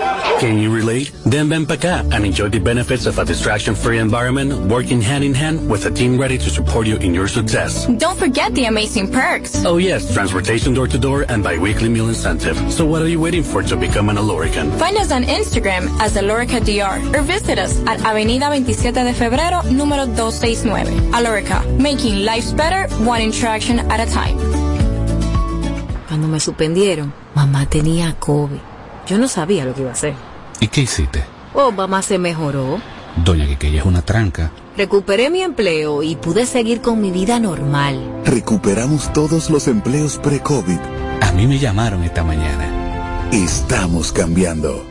[SPEAKER 23] Can you relate? Then ven pa' acá and enjoy the benefits of a distraction-free environment working hand in hand with a team ready to support you in your success.
[SPEAKER 24] Don't forget the amazing perks.
[SPEAKER 23] Oh yes, transportation door to door and bi-weekly meal incentive. So what are you waiting for to become an Alorican?
[SPEAKER 24] Find us on Instagram as Alorica DR or visit us at Avenida 27 de Febrero, número 269. Alorica, making lives better one interaction at a time.
[SPEAKER 25] Cuando me suspendieron, mamá tenía COVID. Yo no sabía lo que iba a hacer.
[SPEAKER 26] ¿Y qué hiciste?
[SPEAKER 25] Oh, mamá se mejoró.
[SPEAKER 26] Doña Quiqueya es una tranca.
[SPEAKER 25] Recuperé mi empleo y pude seguir con mi vida normal.
[SPEAKER 27] Recuperamos todos los empleos pre-COVID.
[SPEAKER 26] A mí me llamaron esta mañana.
[SPEAKER 27] Estamos cambiando.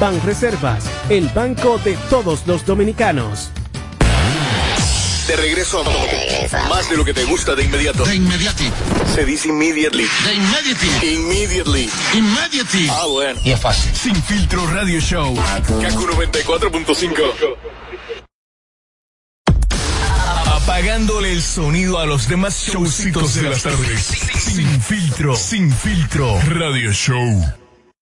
[SPEAKER 28] Banreservas, el banco de todos los dominicanos.
[SPEAKER 7] De regreso a más de lo que te gusta de inmediato.
[SPEAKER 29] De inmediati.
[SPEAKER 7] Se dice immediately.
[SPEAKER 29] De inmediati.
[SPEAKER 7] Immediately.
[SPEAKER 29] Immediati.
[SPEAKER 7] Ah, bueno.
[SPEAKER 29] Y es fácil.
[SPEAKER 7] Sin filtro radio show. Kaku 94.5. Apagándole el sonido a los demás showcitos de las tardes. Sin filtro. Sin filtro radio show.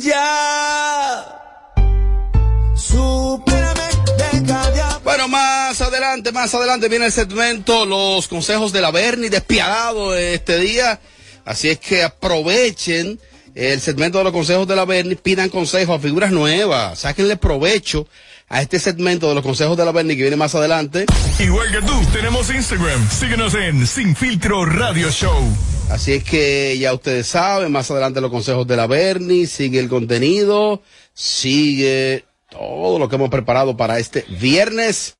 [SPEAKER 30] Ya.
[SPEAKER 1] Bueno, más adelante, más adelante viene el segmento Los consejos de la Berni, despiadado este día. Así es que aprovechen el segmento de los consejos de la Berni, pidan consejos a figuras nuevas, sáquenle provecho a este segmento de los consejos de la Berni que viene más adelante.
[SPEAKER 7] Igual que tú, tenemos Instagram. Síguenos en Sin Filtro Radio Show.
[SPEAKER 1] Así es que ya ustedes saben, más adelante los consejos de la Berni, sigue el contenido, sigue todo lo que hemos preparado para este viernes.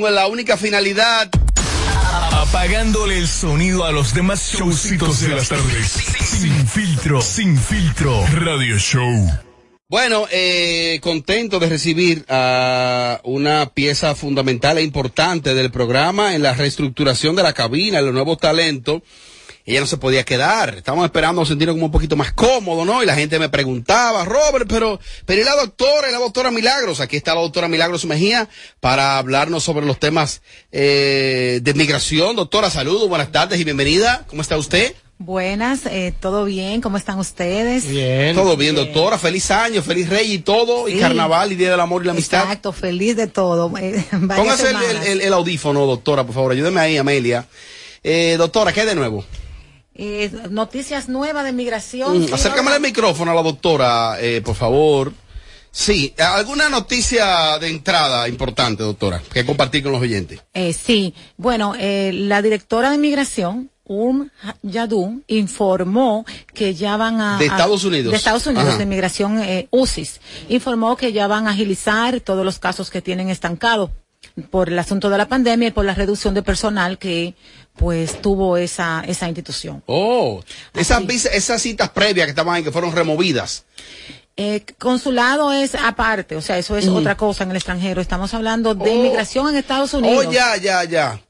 [SPEAKER 30] Con
[SPEAKER 1] la única finalidad.
[SPEAKER 7] Apagándole el sonido a los demás showcitos de las tardes. Sin filtro. Sin filtro radio show.
[SPEAKER 1] Bueno, eh, contento de recibir a una pieza fundamental e importante del programa en la reestructuración de la cabina, los nuevos talentos. Ella no se podía quedar. Estábamos esperando sentirnos como un poquito más cómodo, ¿no? Y la gente me preguntaba, Robert, pero, pero ¿y la doctora? ¿Y la doctora Milagros? Aquí está la doctora Milagros Mejía para hablarnos sobre los temas eh, de migración. Doctora, saludos, buenas tardes y bienvenida. ¿Cómo está usted?
[SPEAKER 31] Buenas, eh, ¿todo bien? ¿Cómo están ustedes?
[SPEAKER 1] Bien. Todo bien, doctora. Feliz año, feliz rey y todo, y carnaval y día del amor y la amistad.
[SPEAKER 31] Exacto, feliz de todo. Eh, [LAUGHS]
[SPEAKER 1] Póngase el, el- el- el audífono, doctora, por favor. Ayúdeme ahí, Amelia. Eh, doctora, ¿qué hay de nuevo?
[SPEAKER 31] Eh, noticias nuevas de migración.
[SPEAKER 1] Mm, acércame el micrófono a la doctora, eh, por favor. Sí, ¿alguna noticia de entrada importante, doctora, que compartir con los oyentes?
[SPEAKER 31] Eh, sí, bueno, eh, la directora de migración, Um Yadun, informó que ya van a...
[SPEAKER 1] De Estados Unidos.
[SPEAKER 31] De Estados Unidos,
[SPEAKER 1] Ajá.
[SPEAKER 31] de migración eh, UCIS. Informó que ya van a agilizar todos los casos que tienen estancado por el asunto de la pandemia y por la reducción de personal que pues tuvo esa, esa institución.
[SPEAKER 1] Oh, esas, esas citas previas que estaban ahí, que fueron removidas.
[SPEAKER 31] Eh, consulado es aparte, o sea, eso es
[SPEAKER 1] Mm.
[SPEAKER 31] otra cosa en el extranjero. Estamos hablando de
[SPEAKER 1] Oh.
[SPEAKER 31] inmigración en Estados Unidos.
[SPEAKER 1] Oh, ya, ya, ya.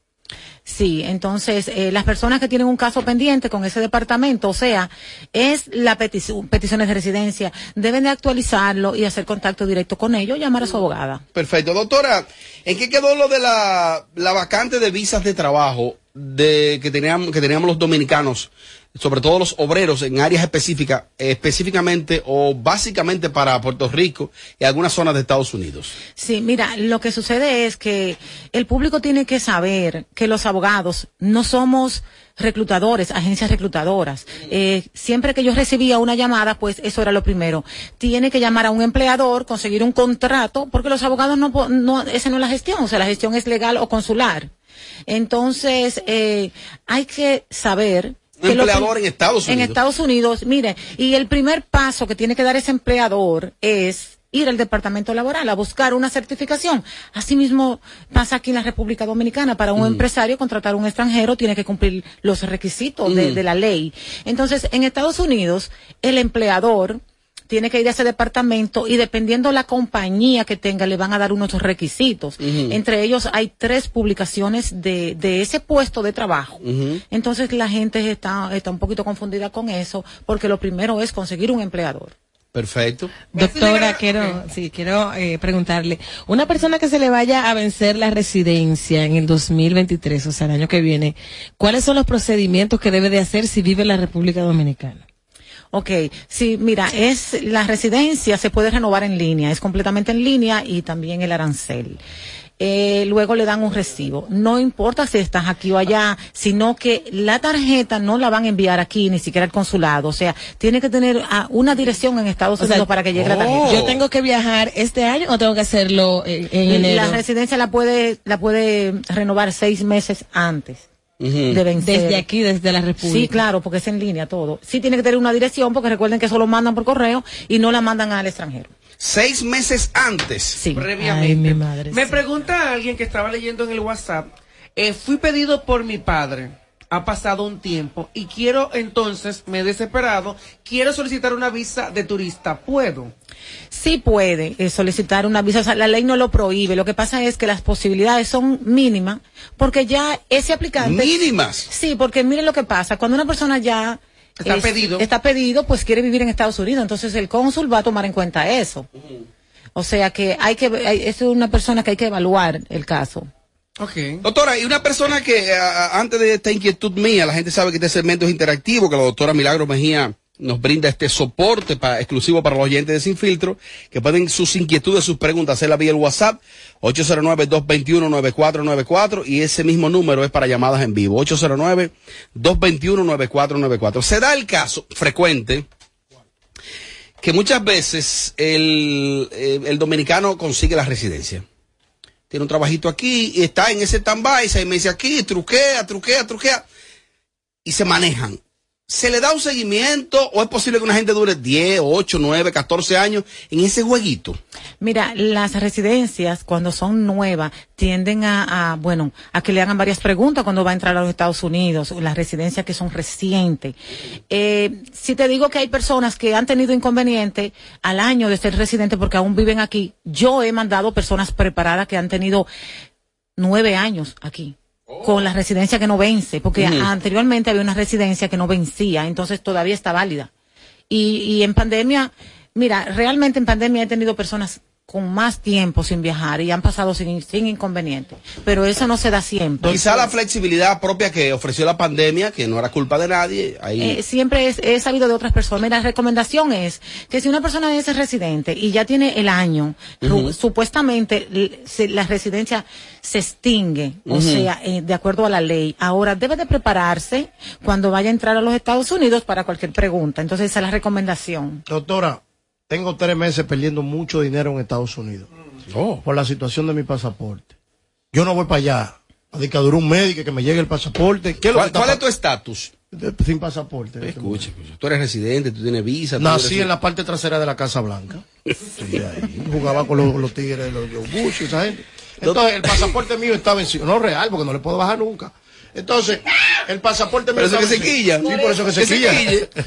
[SPEAKER 31] Sí, entonces eh, las personas que tienen un caso pendiente con ese departamento, o sea, es la petición, peticiones de residencia, deben de actualizarlo y hacer contacto directo con ellos, llamar a su abogada.
[SPEAKER 1] Perfecto. Doctora, ¿en qué quedó lo de la, la vacante de visas de trabajo de que teníamos, que teníamos los dominicanos, sobre todo los obreros en áreas específicas, específicamente o básicamente para Puerto Rico y algunas zonas de Estados Unidos?
[SPEAKER 31] Sí, mira, lo que sucede es que el público tiene que saber que los abogados no somos reclutadores, agencias reclutadoras. Eh, siempre que yo recibía una llamada, pues eso era lo primero. Tiene que llamar a un empleador, conseguir un contrato, porque los abogados no, no esa no es la gestión, o sea, la gestión es legal o consular. Entonces, eh, hay que saber
[SPEAKER 1] Un empleador en Estados
[SPEAKER 31] En
[SPEAKER 1] Unidos.
[SPEAKER 31] Estados Unidos, mire, y el primer paso que tiene que dar ese empleador es ir al departamento laboral a buscar una certificación. Asimismo pasa aquí en la República Dominicana. Para un empresario contratar a un extranjero tiene que cumplir los requisitos de,
[SPEAKER 32] Mm.
[SPEAKER 31] de la ley. Entonces, en Estados Unidos, el empleador tiene que ir a ese departamento y dependiendo la compañía que tenga le van a dar unos requisitos. Entre ellos hay tres publicaciones de, de ese puesto de trabajo. Entonces la gente está, está un poquito confundida con eso porque lo primero es conseguir un empleador.
[SPEAKER 1] Perfecto.
[SPEAKER 33] Doctora, quiero, sí, quiero eh, preguntarle, una persona que se le vaya a vencer la residencia en el 2023, o sea, el año que viene, ¿cuáles son los procedimientos que debe de hacer si vive en la República Dominicana?
[SPEAKER 31] Ok, sí, mira, es la residencia se puede renovar en línea, es completamente en línea y también el arancel. Eh, luego le dan un recibo. No importa si estás aquí o allá, sino que la tarjeta no la van a enviar aquí, ni siquiera al consulado. O sea, tiene que tener ah, una dirección en Estados
[SPEAKER 33] O sea,
[SPEAKER 31] Unidos para que llegue la tarjeta.
[SPEAKER 33] ¿Yo tengo que viajar este año o tengo que hacerlo en, en enero?
[SPEAKER 31] La residencia la puede, la puede renovar seis meses antes. De vencer.
[SPEAKER 33] Desde aquí, desde la República.
[SPEAKER 31] Sí, claro, porque es en línea todo. Sí tiene que tener una dirección, porque recuerden que eso lo mandan por correo y no la mandan al extranjero.
[SPEAKER 1] Seis meses antes.
[SPEAKER 31] Sí.
[SPEAKER 3] Previamente.
[SPEAKER 33] Ay, mi madre.
[SPEAKER 3] Me pregunta alguien que estaba leyendo en el WhatsApp, eh, fui pedido por mi padre, ha pasado un tiempo y quiero entonces, me he desesperado, quiero solicitar una visa de turista, ¿puedo?
[SPEAKER 31] Sí puede eh, solicitar una visa, o sea, la ley no lo prohíbe. Lo que pasa es que las posibilidades son mínimas, porque ya ese aplicante.
[SPEAKER 1] Mínimas.
[SPEAKER 31] Sí, porque miren lo que pasa. Cuando una persona ya.
[SPEAKER 3] Está pedido.
[SPEAKER 31] Está pedido, pues quiere vivir en Estados Unidos. Entonces el cónsul va a tomar en cuenta eso. O sea que hay que. hay- es una persona que hay que evaluar el caso.
[SPEAKER 1] Doctora, y una persona que a- antes de esta inquietud mía, la gente sabe que este segmento es interactivo, que la doctora Milagro Mejía nos brinda este soporte pa- exclusivo para los oyentes de Sin Filtro, que pueden sus inquietudes, sus preguntas hacerla vía el WhatsApp, 809-221-9494, y ese mismo número es para llamadas en vivo, 809-221-9494. Se da el caso frecuente que muchas veces el, eh, el dominicano consigue la residencia tiene un trabajito aquí y está en ese stand-by, seis meses aquí, truquea, truquea, truquea, y se manejan. ¿Se le da un seguimiento o es posible que una gente dure 10, 8, 9, 14 años en ese jueguito?
[SPEAKER 31] Mira, las residencias cuando son nuevas tienden a, a, bueno, a que le hagan varias preguntas cuando va a entrar a los Estados Unidos, las residencias que son recientes. Eh, si te digo que hay personas que han tenido inconveniente al año de ser residente porque aún viven aquí, yo he mandado personas preparadas que han tenido nueve años aquí con la residencia que no vence, porque anteriormente había una residencia que no vencía, entonces todavía está válida. Y, y en pandemia, mira, realmente en pandemia he tenido personas con más tiempo sin viajar y han pasado sin, sin inconveniente, pero eso no se da siempre.
[SPEAKER 1] Quizá la flexibilidad propia que ofreció la pandemia, que no era culpa de nadie, ahí...
[SPEAKER 31] Eh, siempre es- he sabido de otras personas. Mira, La recomendación es que si una persona es residente y ya tiene el año, supuestamente se- la residencia se extingue, o sea, eh, de acuerdo a la ley. Ahora debe de prepararse cuando vaya a entrar a los Estados Unidos para cualquier pregunta. Entonces esa es la recomendación.
[SPEAKER 34] Doctora, tengo tres meses perdiendo mucho dinero en Estados Unidos por la situación de mi pasaporte. Yo no voy para allá. A dictadura un médico que me llegue el pasaporte. ¿Qué es lo
[SPEAKER 1] ¿Cuál, es tu estatus?
[SPEAKER 34] Sin pasaporte. en este
[SPEAKER 1] Escuche, pues, tú eres residente, tú tienes visa.
[SPEAKER 34] Nací
[SPEAKER 1] eres-
[SPEAKER 34] en la parte trasera de la Casa Blanca. [LAUGHS] Ahí. Jugaba con los, los tigres, los, los Bush esa gente. Entonces, el pasaporte mío está vencido. No real, porque no le puedo bajar nunca. Entonces, el pasaporte mío
[SPEAKER 1] Por eso que se quilla.
[SPEAKER 34] Sí, por eso que se quilla.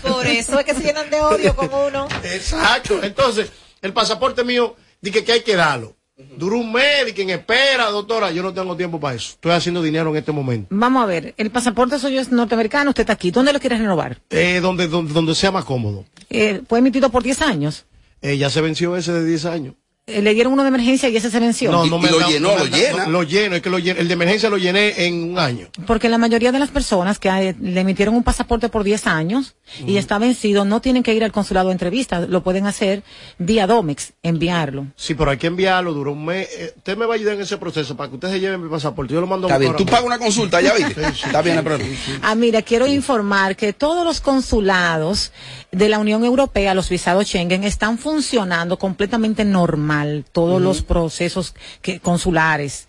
[SPEAKER 2] Por eso es que se llenan de odio con uno.
[SPEAKER 34] Exacto. Entonces, el pasaporte mío, dije que hay que darlo. Duró un mes, y quien espera, doctora, yo no tengo tiempo para eso. Estoy haciendo dinero en este momento.
[SPEAKER 31] Vamos a ver, el pasaporte suyo es norteamericano, usted está aquí. ¿Dónde lo quiere renovar?
[SPEAKER 34] Eh, donde, donde, donde sea más cómodo.
[SPEAKER 31] Eh, fue emitido por 10 años.
[SPEAKER 34] Eh, ya se venció ese de 10 años.
[SPEAKER 31] Eh, le dieron uno de emergencia y ese se venció.
[SPEAKER 34] No, no me
[SPEAKER 1] lo llenó, lo llena.
[SPEAKER 34] lo lleno, es que lo lleno. El de emergencia lo llené en un año.
[SPEAKER 31] Porque la mayoría de las personas que le emitieron un pasaporte por 10 años y está vencido no tienen que ir al consulado a entrevista, lo pueden hacer vía Domex, enviarlo.
[SPEAKER 34] Sí, pero hay que enviarlo, duró un mes. Eh, usted me va a ayudar en ese proceso para que usted se lleve mi pasaporte. Yo lo mando a
[SPEAKER 1] Está bien, tú pagas una consulta, ya viste.
[SPEAKER 34] Sí, sí,
[SPEAKER 1] Está bien,
[SPEAKER 34] sí,
[SPEAKER 1] pero...
[SPEAKER 34] sí, sí.
[SPEAKER 31] Ah, mira, quiero informar que todos los consulados de la Unión Europea, los visados Schengen, están funcionando completamente normal, todos los procesos que, consulares,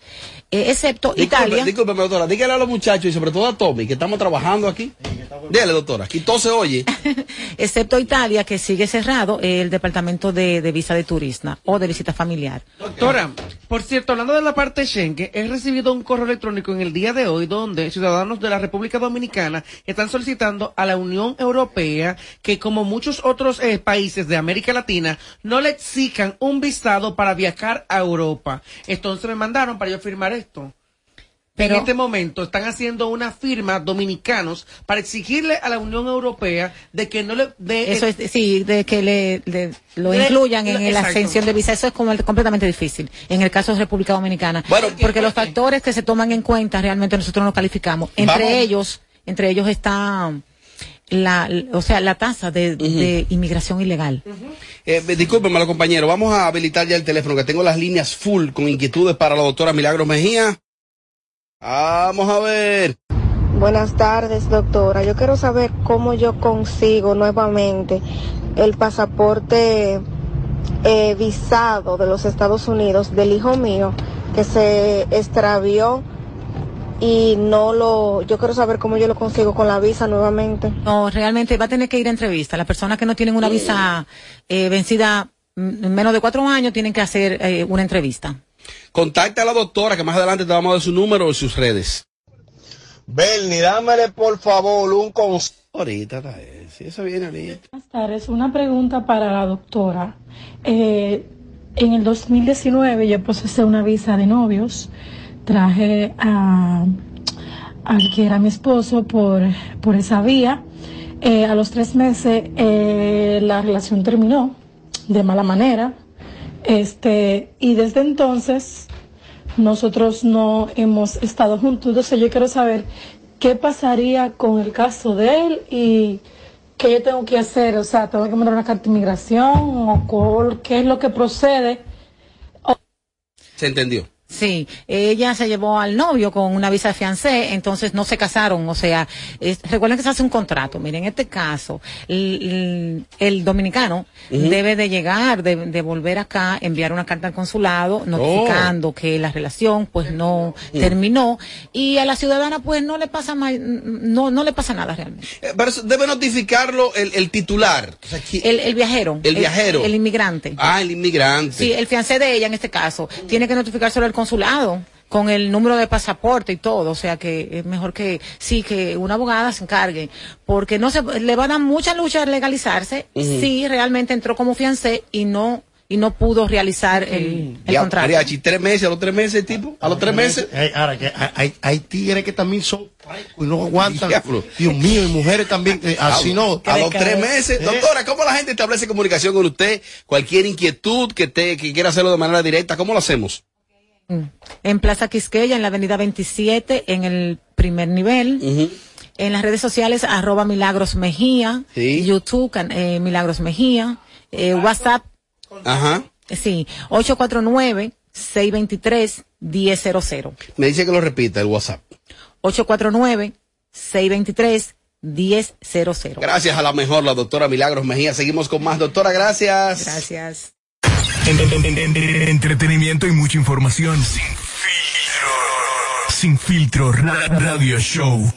[SPEAKER 31] eh, excepto
[SPEAKER 1] Disculpe,
[SPEAKER 31] Italia.
[SPEAKER 1] discúlpeme, doctora, dígale a los muchachos y sobre todo a Tommy, que estamos trabajando aquí. Dile, doctora, aquí todo se oye. [LAUGHS]
[SPEAKER 31] excepto Italia, que sigue cerrado el departamento de, de visa de turista o de visita familiar.
[SPEAKER 3] Doctora, por cierto, hablando de la parte Schengen, he recibido un correo electrónico en el día de hoy donde ciudadanos de la República Dominicana están solicitando a la Unión Europea que, como muchos otros eh, países de América Latina, no le exijan un visado para viajar a Europa. Entonces me mandaron para yo firmar esto.
[SPEAKER 31] Pero-
[SPEAKER 3] en este momento están haciendo una firma dominicanos para exigirle a la Unión Europea de que no le dé
[SPEAKER 31] Eso es, sí, de que le, lo incluyan en la
[SPEAKER 3] exacto.
[SPEAKER 31] ascensión de visa. Eso es como el- completamente difícil. En el caso de República Dominicana. porque los factores que se toman en cuenta realmente nosotros no calificamos. Entre
[SPEAKER 1] Vamos.
[SPEAKER 31] ellos, entre ellos está la, o sea, la tasa de, de inmigración ilegal.
[SPEAKER 1] Eh, discúlpeme, compañero, vamos a habilitar ya el teléfono, que tengo las líneas full con inquietudes para la doctora Milagros Mejía. Vamos a ver.
[SPEAKER 35] Buenas tardes, doctora. Yo quiero saber cómo yo consigo nuevamente el pasaporte eh, visado de los Estados Unidos del hijo mío que se extravió y no lo. Yo quiero saber cómo yo lo consigo con la visa nuevamente.
[SPEAKER 31] No, realmente va a tener que ir a entrevista. Las personas que no tienen una visa eh, vencida mm, en menos de cuatro años tienen que hacer eh, una entrevista.
[SPEAKER 1] Contacta a la doctora, que más adelante te vamos a dar su número o sus redes.
[SPEAKER 18] Bernie, dámele por favor un consejo.
[SPEAKER 1] Ahorita, está, si eso viene ahorita.
[SPEAKER 36] Buenas tardes. Una pregunta para la doctora. Eh, en el 2019 yo procesé una visa de novios. Traje a, al que era mi esposo por, por esa vía. Eh, a los tres meses eh, la relación terminó de mala manera. Este, y desde entonces nosotros no hemos estado juntos. Entonces yo quiero saber qué pasaría con el caso de él y qué yo tengo que hacer. O sea, tengo que mandar una carta de inmigración o qué es lo que procede.
[SPEAKER 1] Se entendió.
[SPEAKER 31] Sí, ella se llevó al novio con una visa de fiancé, entonces no se casaron, o sea, es- recuerden que se hace un contrato. Miren, en este caso, el, el dominicano debe de llegar, de, de volver acá, enviar una carta al consulado notificando que la relación pues no terminó y a la ciudadana pues no le pasa ma- no no le pasa nada realmente.
[SPEAKER 1] Eh, Pero debe notificarlo el, el titular. O sea, ¿qui-
[SPEAKER 31] El, el viajero.
[SPEAKER 1] El viajero.
[SPEAKER 31] El, inmigrante.
[SPEAKER 1] Ah, el inmigrante.
[SPEAKER 31] Sí, el fiancé de ella en este caso tiene que notificárselo al consulado con el número de pasaporte y todo, o sea que es mejor que sí que una abogada se encargue, porque no se le va a dar mucha lucha a legalizarse
[SPEAKER 1] Ujú.
[SPEAKER 31] si realmente entró como fiancé y no y no pudo realizar el, el
[SPEAKER 1] Ya,
[SPEAKER 31] contrato.
[SPEAKER 1] mariachi, tres meses, a los tres meses, tipo, a los tres meses.
[SPEAKER 34] Hay, ahora que hay, hay, tigres que también son y no aguantan. Dios mío, y mujeres también, eh, así no.
[SPEAKER 1] A los tres meses.
[SPEAKER 34] Eh,
[SPEAKER 1] Doctora, ¿cómo la gente establece comunicación con usted? Cualquier inquietud que, te, que quiera hacerlo de manera directa, ¿cómo lo hacemos?
[SPEAKER 31] Mm. En Plaza Quisqueya, en la avenida 27, en el primer nivel. En las redes sociales, arroba Milagros Mejía. YouTube, eh, Milagros Mejía. eh, WhatsApp,
[SPEAKER 1] Ajá.
[SPEAKER 31] eh, sí, 849-623-1000.
[SPEAKER 1] Me dice que lo repita el WhatsApp.
[SPEAKER 31] 849-623-1000.
[SPEAKER 1] Gracias a la mejor, la doctora Milagros Mejía. Seguimos con más, doctora, gracias.
[SPEAKER 31] Gracias.
[SPEAKER 7] En- en- en- en- entretenimiento y mucha información. Sin filtro. Sin filtro ra- radio show.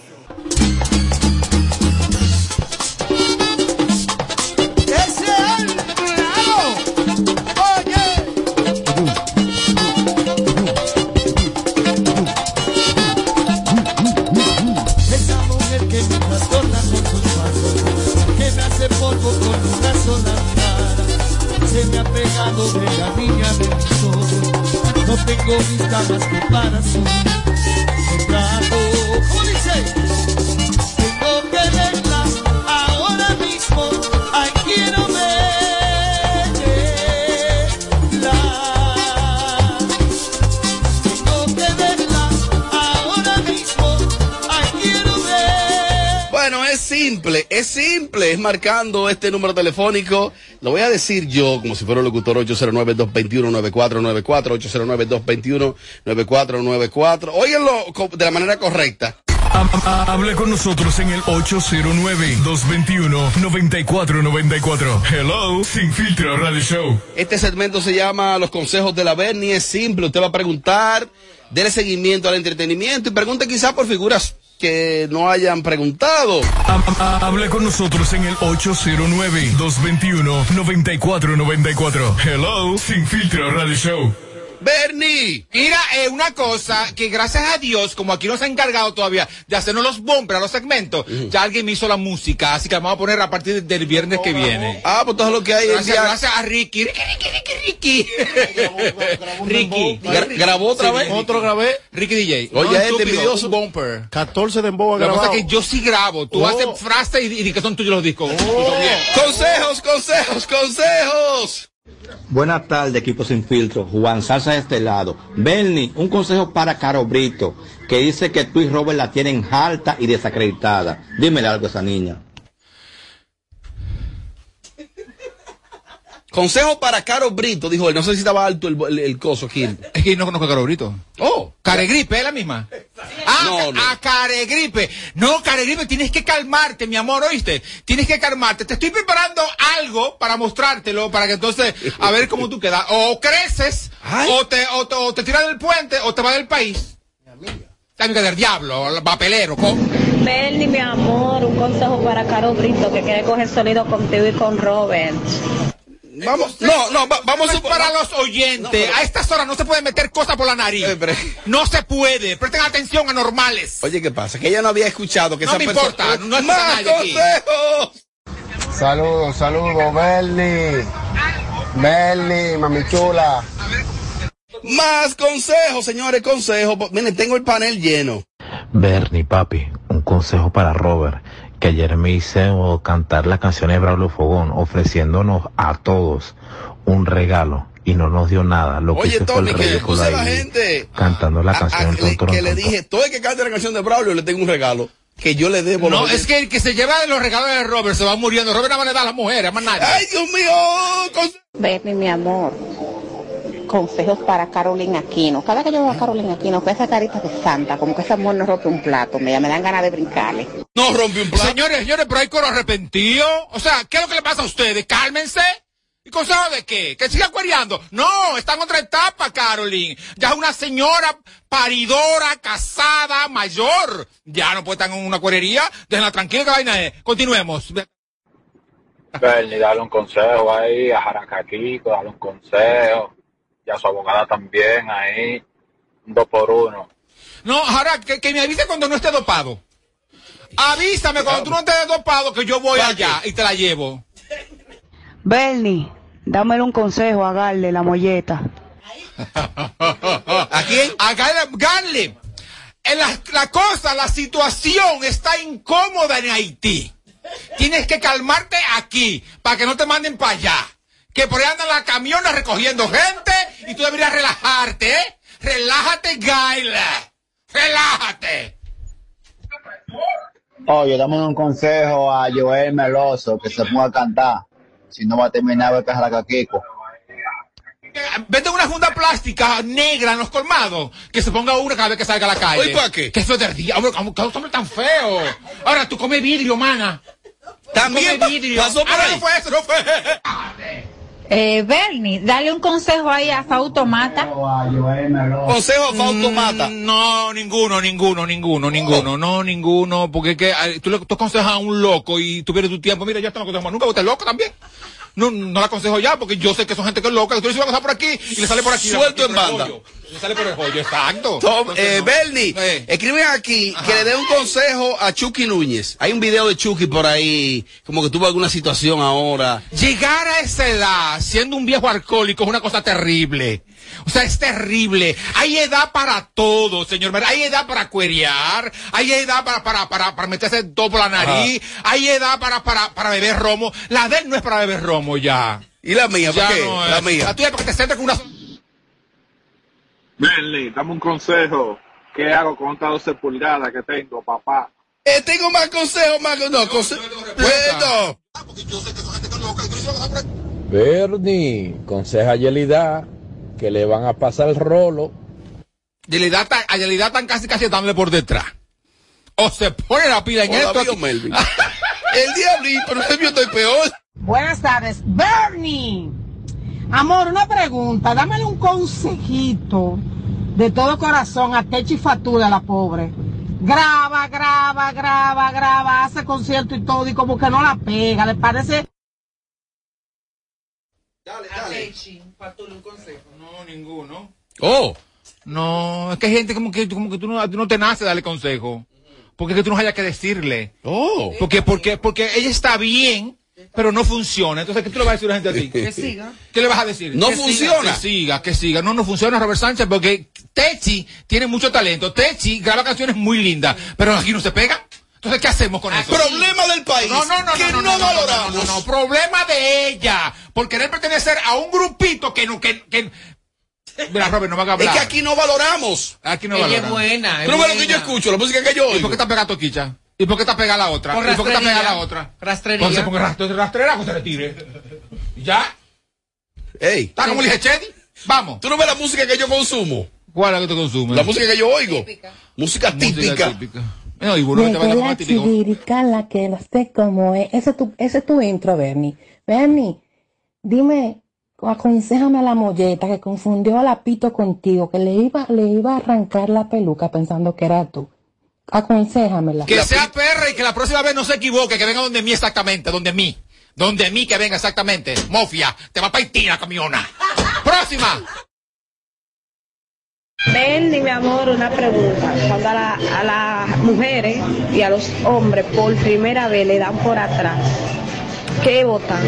[SPEAKER 37] ¡Ese
[SPEAKER 30] pegado de la niña de mis ojos. No tengo vista más que para su retrato. ¿Cómo dice?
[SPEAKER 1] Simple, es simple, es marcando este número telefónico. Lo voy a decir yo, como si fuera un locutor 809-221-9494, 809-221-9494. Óiganlo de la manera correcta.
[SPEAKER 7] Hable con nosotros en el 809-221-9494. Hello, Sin Filtro Radio Show.
[SPEAKER 1] Este segmento se llama Los consejos de la Bernie. Es simple, usted va a preguntar, déle seguimiento al entretenimiento y pregunte quizás por figuras que no hayan preguntado.
[SPEAKER 7] Hable con nosotros en el 809-221-9494. Hello, Sin Filtro Radio Show.
[SPEAKER 1] Bernie.
[SPEAKER 38] Mira, eh, una cosa que gracias a Dios, como aquí nos ha encargado todavía de hacernos los bumpers, los segmentos, ya alguien me hizo la música, así que la vamos a poner a partir del viernes que viene.
[SPEAKER 1] Ah, pues todo lo que hay.
[SPEAKER 38] Gracias,
[SPEAKER 1] el día-
[SPEAKER 38] gracias a Ricky. Ricky, Ricky, Ricky, Ricky. Ricky.
[SPEAKER 34] Gra- grabó otra vez. Otro grabé.
[SPEAKER 38] Ricky DJ.
[SPEAKER 34] Oye,
[SPEAKER 38] No,
[SPEAKER 34] este envidioso.
[SPEAKER 38] un bumper.
[SPEAKER 34] 14 de emboa
[SPEAKER 38] Lo que pasa
[SPEAKER 34] grabado.
[SPEAKER 38] es que yo sí grabo. Tú
[SPEAKER 34] Oh.
[SPEAKER 38] haces frases y, y que son tuyos los discos.
[SPEAKER 1] Consejos, consejos, consejos.
[SPEAKER 39] Buenas tardes, equipo sin filtro. Juan Salsa de este lado. Bernie, un consejo para Caro Brito, que dice que tú y Robert la tienen alta y desacreditada. Dímele algo a esa niña.
[SPEAKER 1] Consejo para Caro Brito, dijo él. No sé si estaba alto el, el, el coso aquí.
[SPEAKER 38] Es que no conozco a Caro Brito.
[SPEAKER 1] Oh.
[SPEAKER 38] Caregripe, es la misma. Ah,
[SPEAKER 1] No, no.
[SPEAKER 38] a Caregripe. No, Caregripe, tienes que calmarte, mi amor, ¿oíste? Tienes que calmarte. Te estoy preparando algo para mostrártelo, para que entonces, a ver cómo tú quedas. O creces, o te, o, te- o te tiras del puente, o te vas del país. La amiga del diablo, el papelero. co-
[SPEAKER 40] Bernie, mi amor, un consejo para Caro Brito que quiere coger sonido contigo y con Robert.
[SPEAKER 1] Vamos, no, no, va- vamos
[SPEAKER 38] a para los oyentes. A estas horas no se puede meter cosas por la nariz. No se puede. Presten atención, anormales.
[SPEAKER 1] Oye, ¿qué pasa? Que ella no había escuchado que
[SPEAKER 38] No
[SPEAKER 1] esa
[SPEAKER 38] me
[SPEAKER 1] persona-
[SPEAKER 38] importa, no es
[SPEAKER 1] ¡Más consejos!
[SPEAKER 41] Saludos, saludos, Bernie. Bernie, mami chula.
[SPEAKER 1] Más consejos, señores, consejos. Miren, tengo el panel lleno.
[SPEAKER 42] Bernie, papi, un consejo para Robert, que ayer me hizo cantar la canción de Braulio Fogón, ofreciéndonos a todos un regalo y no nos dio nada. Lo que
[SPEAKER 1] Oye,
[SPEAKER 42] fue
[SPEAKER 1] Tony,
[SPEAKER 42] el
[SPEAKER 1] que a la gente
[SPEAKER 42] cantando la
[SPEAKER 1] a-
[SPEAKER 42] canción
[SPEAKER 1] a-
[SPEAKER 42] Ton, ton,
[SPEAKER 1] que le
[SPEAKER 42] ton,
[SPEAKER 1] dije, todo el que cante la canción de Braulio le tengo un regalo que yo le debo.
[SPEAKER 38] No, es que el que se lleva de los regalos de Robert se va muriendo. Robert nada más le da a las mujeres, más nadie.
[SPEAKER 1] ¡Ay, Dios mío!
[SPEAKER 40] Bernie, mi amor,
[SPEAKER 32] consejos para Carolina Aquino. Cada que yo veo a Carolina Aquino con esa carita de santa, como que esa mujer no rompe un plato, me, me dan ganas de brincarle.
[SPEAKER 38] No rompe un plato. Señores, señores, pero hay coro arrepentido. O sea, ¿qué es lo que le pasa a ustedes? Cálmense. ¿Y consejo de qué? ¿Que siga cuereando? No, está en otra etapa, Carolyn. Ya es una señora paridora, casada, mayor. Ya no puede estar en una cuerería. Déjenla tranquila que vaina es. Continuemos.
[SPEAKER 43] Bernie, dale un consejo ahí a Jaracaquico, dale un consejo. Y a su abogada también ahí. Dos por uno.
[SPEAKER 38] No, Jara, que, que me avise cuando no esté dopado. Avísame cuando tú no estés dopado que yo voy allá y te la llevo.
[SPEAKER 44] Bernie, dámele un consejo a Garle, la molleta. [LAUGHS]
[SPEAKER 38] ¿A quién? A Garle. Garle. En la, la cosa, la situación está incómoda en Haití. Tienes que calmarte aquí para que no te manden para allá. Que por ahí andan las camiones recogiendo gente y tú deberías relajarte, ¿eh? Relájate, Gaila. Relájate.
[SPEAKER 41] Oye, dame un consejo a Joel Meloso que se ponga a cantar. Si no va a terminar de cajar a Kiko.
[SPEAKER 38] Vete a una funda plástica negra en los colmados. Que se ponga una cada vez que salga a la calle.
[SPEAKER 1] Oye, ¿para qué?
[SPEAKER 38] Que eso es de día. Hombre, ¿cómo- cómo hombre tan feo. Ahora tú comes vidrio, mana.
[SPEAKER 1] También
[SPEAKER 38] Come vidrio.
[SPEAKER 1] pasó por
[SPEAKER 38] Ah,
[SPEAKER 1] ahí.
[SPEAKER 38] No fue eso, no fue. [LAUGHS]
[SPEAKER 45] Eh, Bernie, dale un consejo ahí a Fautomata.
[SPEAKER 1] Consejo a Fautomata.
[SPEAKER 38] Mm, No, ninguno, ninguno, ninguno, ninguno, no, ninguno, porque es que ay, tú le tú aconsejas a un loco y tú pierdes tu tiempo, mira, ya aconsejo más nunca, usted es loco también. No, no la aconsejo ya, porque yo sé que son gente que es loca, que tú le dices una cosa por aquí y le sale por aquí.
[SPEAKER 1] Suelto en banda.
[SPEAKER 38] Le sale por el hoyo, exacto.
[SPEAKER 1] Tom,
[SPEAKER 38] Entonces,
[SPEAKER 1] eh,
[SPEAKER 38] no.
[SPEAKER 1] Bernie,
[SPEAKER 38] Eh.
[SPEAKER 1] escriben aquí que le dé un consejo a Chucky Núñez. Hay un video de Chucky por ahí, como que tuvo alguna situación ahora.
[SPEAKER 38] Llegar a esa edad siendo un viejo alcohólico es una cosa terrible. O sea, es terrible. Hay edad para todo, señor. Hay edad para cuerear. Hay edad para, para, para, para meterse por la nariz. Hay edad para, para, para beber romo. La de él no es para beber romo ya.
[SPEAKER 1] ¿Y la mía?
[SPEAKER 38] Ya
[SPEAKER 1] ¿Para qué?
[SPEAKER 38] no.
[SPEAKER 1] La mía.
[SPEAKER 38] La tuya es para que te sientes con una...
[SPEAKER 43] Bernie, dame un consejo. ¿Qué hago con estas 12 pulgadas que tengo, papá?
[SPEAKER 1] Eh, tengo más consejos, más no, consejo. Bueno.
[SPEAKER 46] Bernie, conseja a Yelida que le van a pasar el rolo.
[SPEAKER 38] Yelida tan, a Yelida tan casi casi dándole por detrás. O se pone la pila en
[SPEAKER 1] Hola,
[SPEAKER 38] esto.
[SPEAKER 1] mío. Melvin. [LAUGHS] El diablito, no yo estoy peor.
[SPEAKER 47] Buenas tardes. Bernie. Amor, una pregunta. Dámele un consejito de todo corazón a Techi Fatula, la pobre. Graba, graba, graba, graba, hace concierto y todo y como que no la pega. ¿Le parece?
[SPEAKER 38] No, ninguno.
[SPEAKER 1] Oh.
[SPEAKER 38] No, es que hay gente como que, como que tú, no, tú no te nace darle consejo. Porque es que tú no hayas que decirle.
[SPEAKER 1] Oh.
[SPEAKER 38] Porque, porque, porque ella está bien, pero no funciona. Entonces, ¿qué tú le vas a decir a la gente así? [LAUGHS]
[SPEAKER 3] Que siga.
[SPEAKER 38] ¿Qué le vas a decir?
[SPEAKER 1] No
[SPEAKER 38] Que siga,
[SPEAKER 1] funciona.
[SPEAKER 38] que siga, que siga. No, no funciona, Robert Sánchez, porque Techi tiene mucho talento. Techi graba canciones muy lindas, pero aquí no se pega. Entonces, ¿qué hacemos con eso?
[SPEAKER 1] Problema del país.
[SPEAKER 38] No, no, no,
[SPEAKER 1] que
[SPEAKER 38] no,
[SPEAKER 1] no,
[SPEAKER 38] no, no,
[SPEAKER 1] valoramos.
[SPEAKER 38] No, no, no, problema de ella. Por querer pertenecer a un grupito que no, que, que... Mira, Robert, no van a
[SPEAKER 1] Es
[SPEAKER 38] hablar.
[SPEAKER 1] que aquí no valoramos.
[SPEAKER 38] Aquí no
[SPEAKER 3] Ella
[SPEAKER 38] valoran.
[SPEAKER 3] es buena. es
[SPEAKER 1] Tú no ves lo que
[SPEAKER 3] buena.
[SPEAKER 1] yo escucho, la música que yo
[SPEAKER 38] ¿Y por
[SPEAKER 1] oigo.
[SPEAKER 38] qué está pegada Toquicha? ¿Y por qué está pegada la otra?
[SPEAKER 3] Por
[SPEAKER 38] ¿Y por qué está pegada la otra?
[SPEAKER 3] Rastrería.
[SPEAKER 38] Porque se ponga rastre- rastrera o se retire. ¿Ya?
[SPEAKER 1] Ey,
[SPEAKER 38] ¿Está como le dije, Chedi? Vamos.
[SPEAKER 1] ¿tú no ves la música que yo consumo?
[SPEAKER 38] ¿Cuál es la que tú consumes?
[SPEAKER 1] La música que yo oigo. Música típica.
[SPEAKER 38] típica. No, y bueno, te
[SPEAKER 44] la chivirica, la que no sé cómo es. Ese es tu, ese es tu intro, Bernie. Bernie, dime, aconsejame a la molleta que confundió a la pito contigo, que le iba, le iba a arrancar la peluca pensando que era tú. Aconséjamela.
[SPEAKER 38] Que sea perra y que la próxima vez no se equivoque, que venga donde mí exactamente, donde mí. Donde mí que venga exactamente. Mofia, te va a partir la camiona. Próxima.
[SPEAKER 40] Bendy, mi amor, una pregunta. Cuando a, la- a las mujeres y a los hombres por primera vez le dan por atrás, ¿qué votan?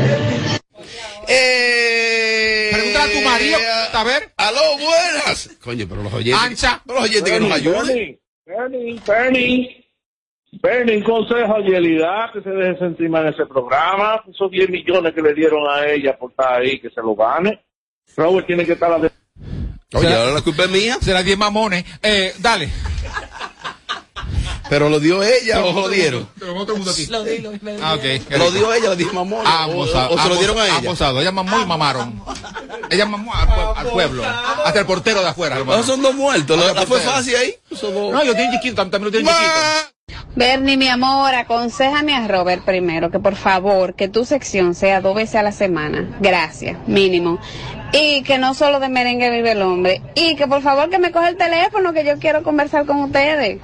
[SPEAKER 1] Eh,
[SPEAKER 38] Pregúntale a tu marido, a ver.
[SPEAKER 1] Aló, buenas. Coño, pero los oyentes.
[SPEAKER 38] Ancha.
[SPEAKER 1] Pero los oyentes que nos ayuden.
[SPEAKER 43] Bernie, Bernie, Bernie. Bernie, un consejo a Yelida que se deje encima en ese programa. Esos 10 millones que le dieron a ella por estar ahí, que se lo gane. Robert tiene que estar a la de-
[SPEAKER 1] Oye, ahora la culpa es mía.
[SPEAKER 38] Será 10 mamones. Eh, dale.
[SPEAKER 1] Pero lo dio ella o lo dieron.
[SPEAKER 38] Pero otro mundo aquí.
[SPEAKER 3] Lo di, lo.
[SPEAKER 38] Ah, ok.
[SPEAKER 1] Lo dio ella, lo dijo mamón.
[SPEAKER 38] Ah,
[SPEAKER 1] o,
[SPEAKER 38] ambos,
[SPEAKER 1] o- o se lo dieron a ella.
[SPEAKER 38] ambos, Ella mamó y mamaron. Ella mamó al, al pueblo. Hasta el portero de afuera. mamó.
[SPEAKER 1] Esos son dos muertos. La, la fue fácil ahí.
[SPEAKER 38] No, yo tengo chiquito, tam- también lo tengo chiquito.
[SPEAKER 48] Bernie, mi amor, aconsejame a Robert primero que por favor que tu sección sea dos veces a la semana. Gracias, mínimo. Y que no solo de merengue vive el hombre. Y que por favor que me coge el teléfono que yo quiero conversar con ustedes.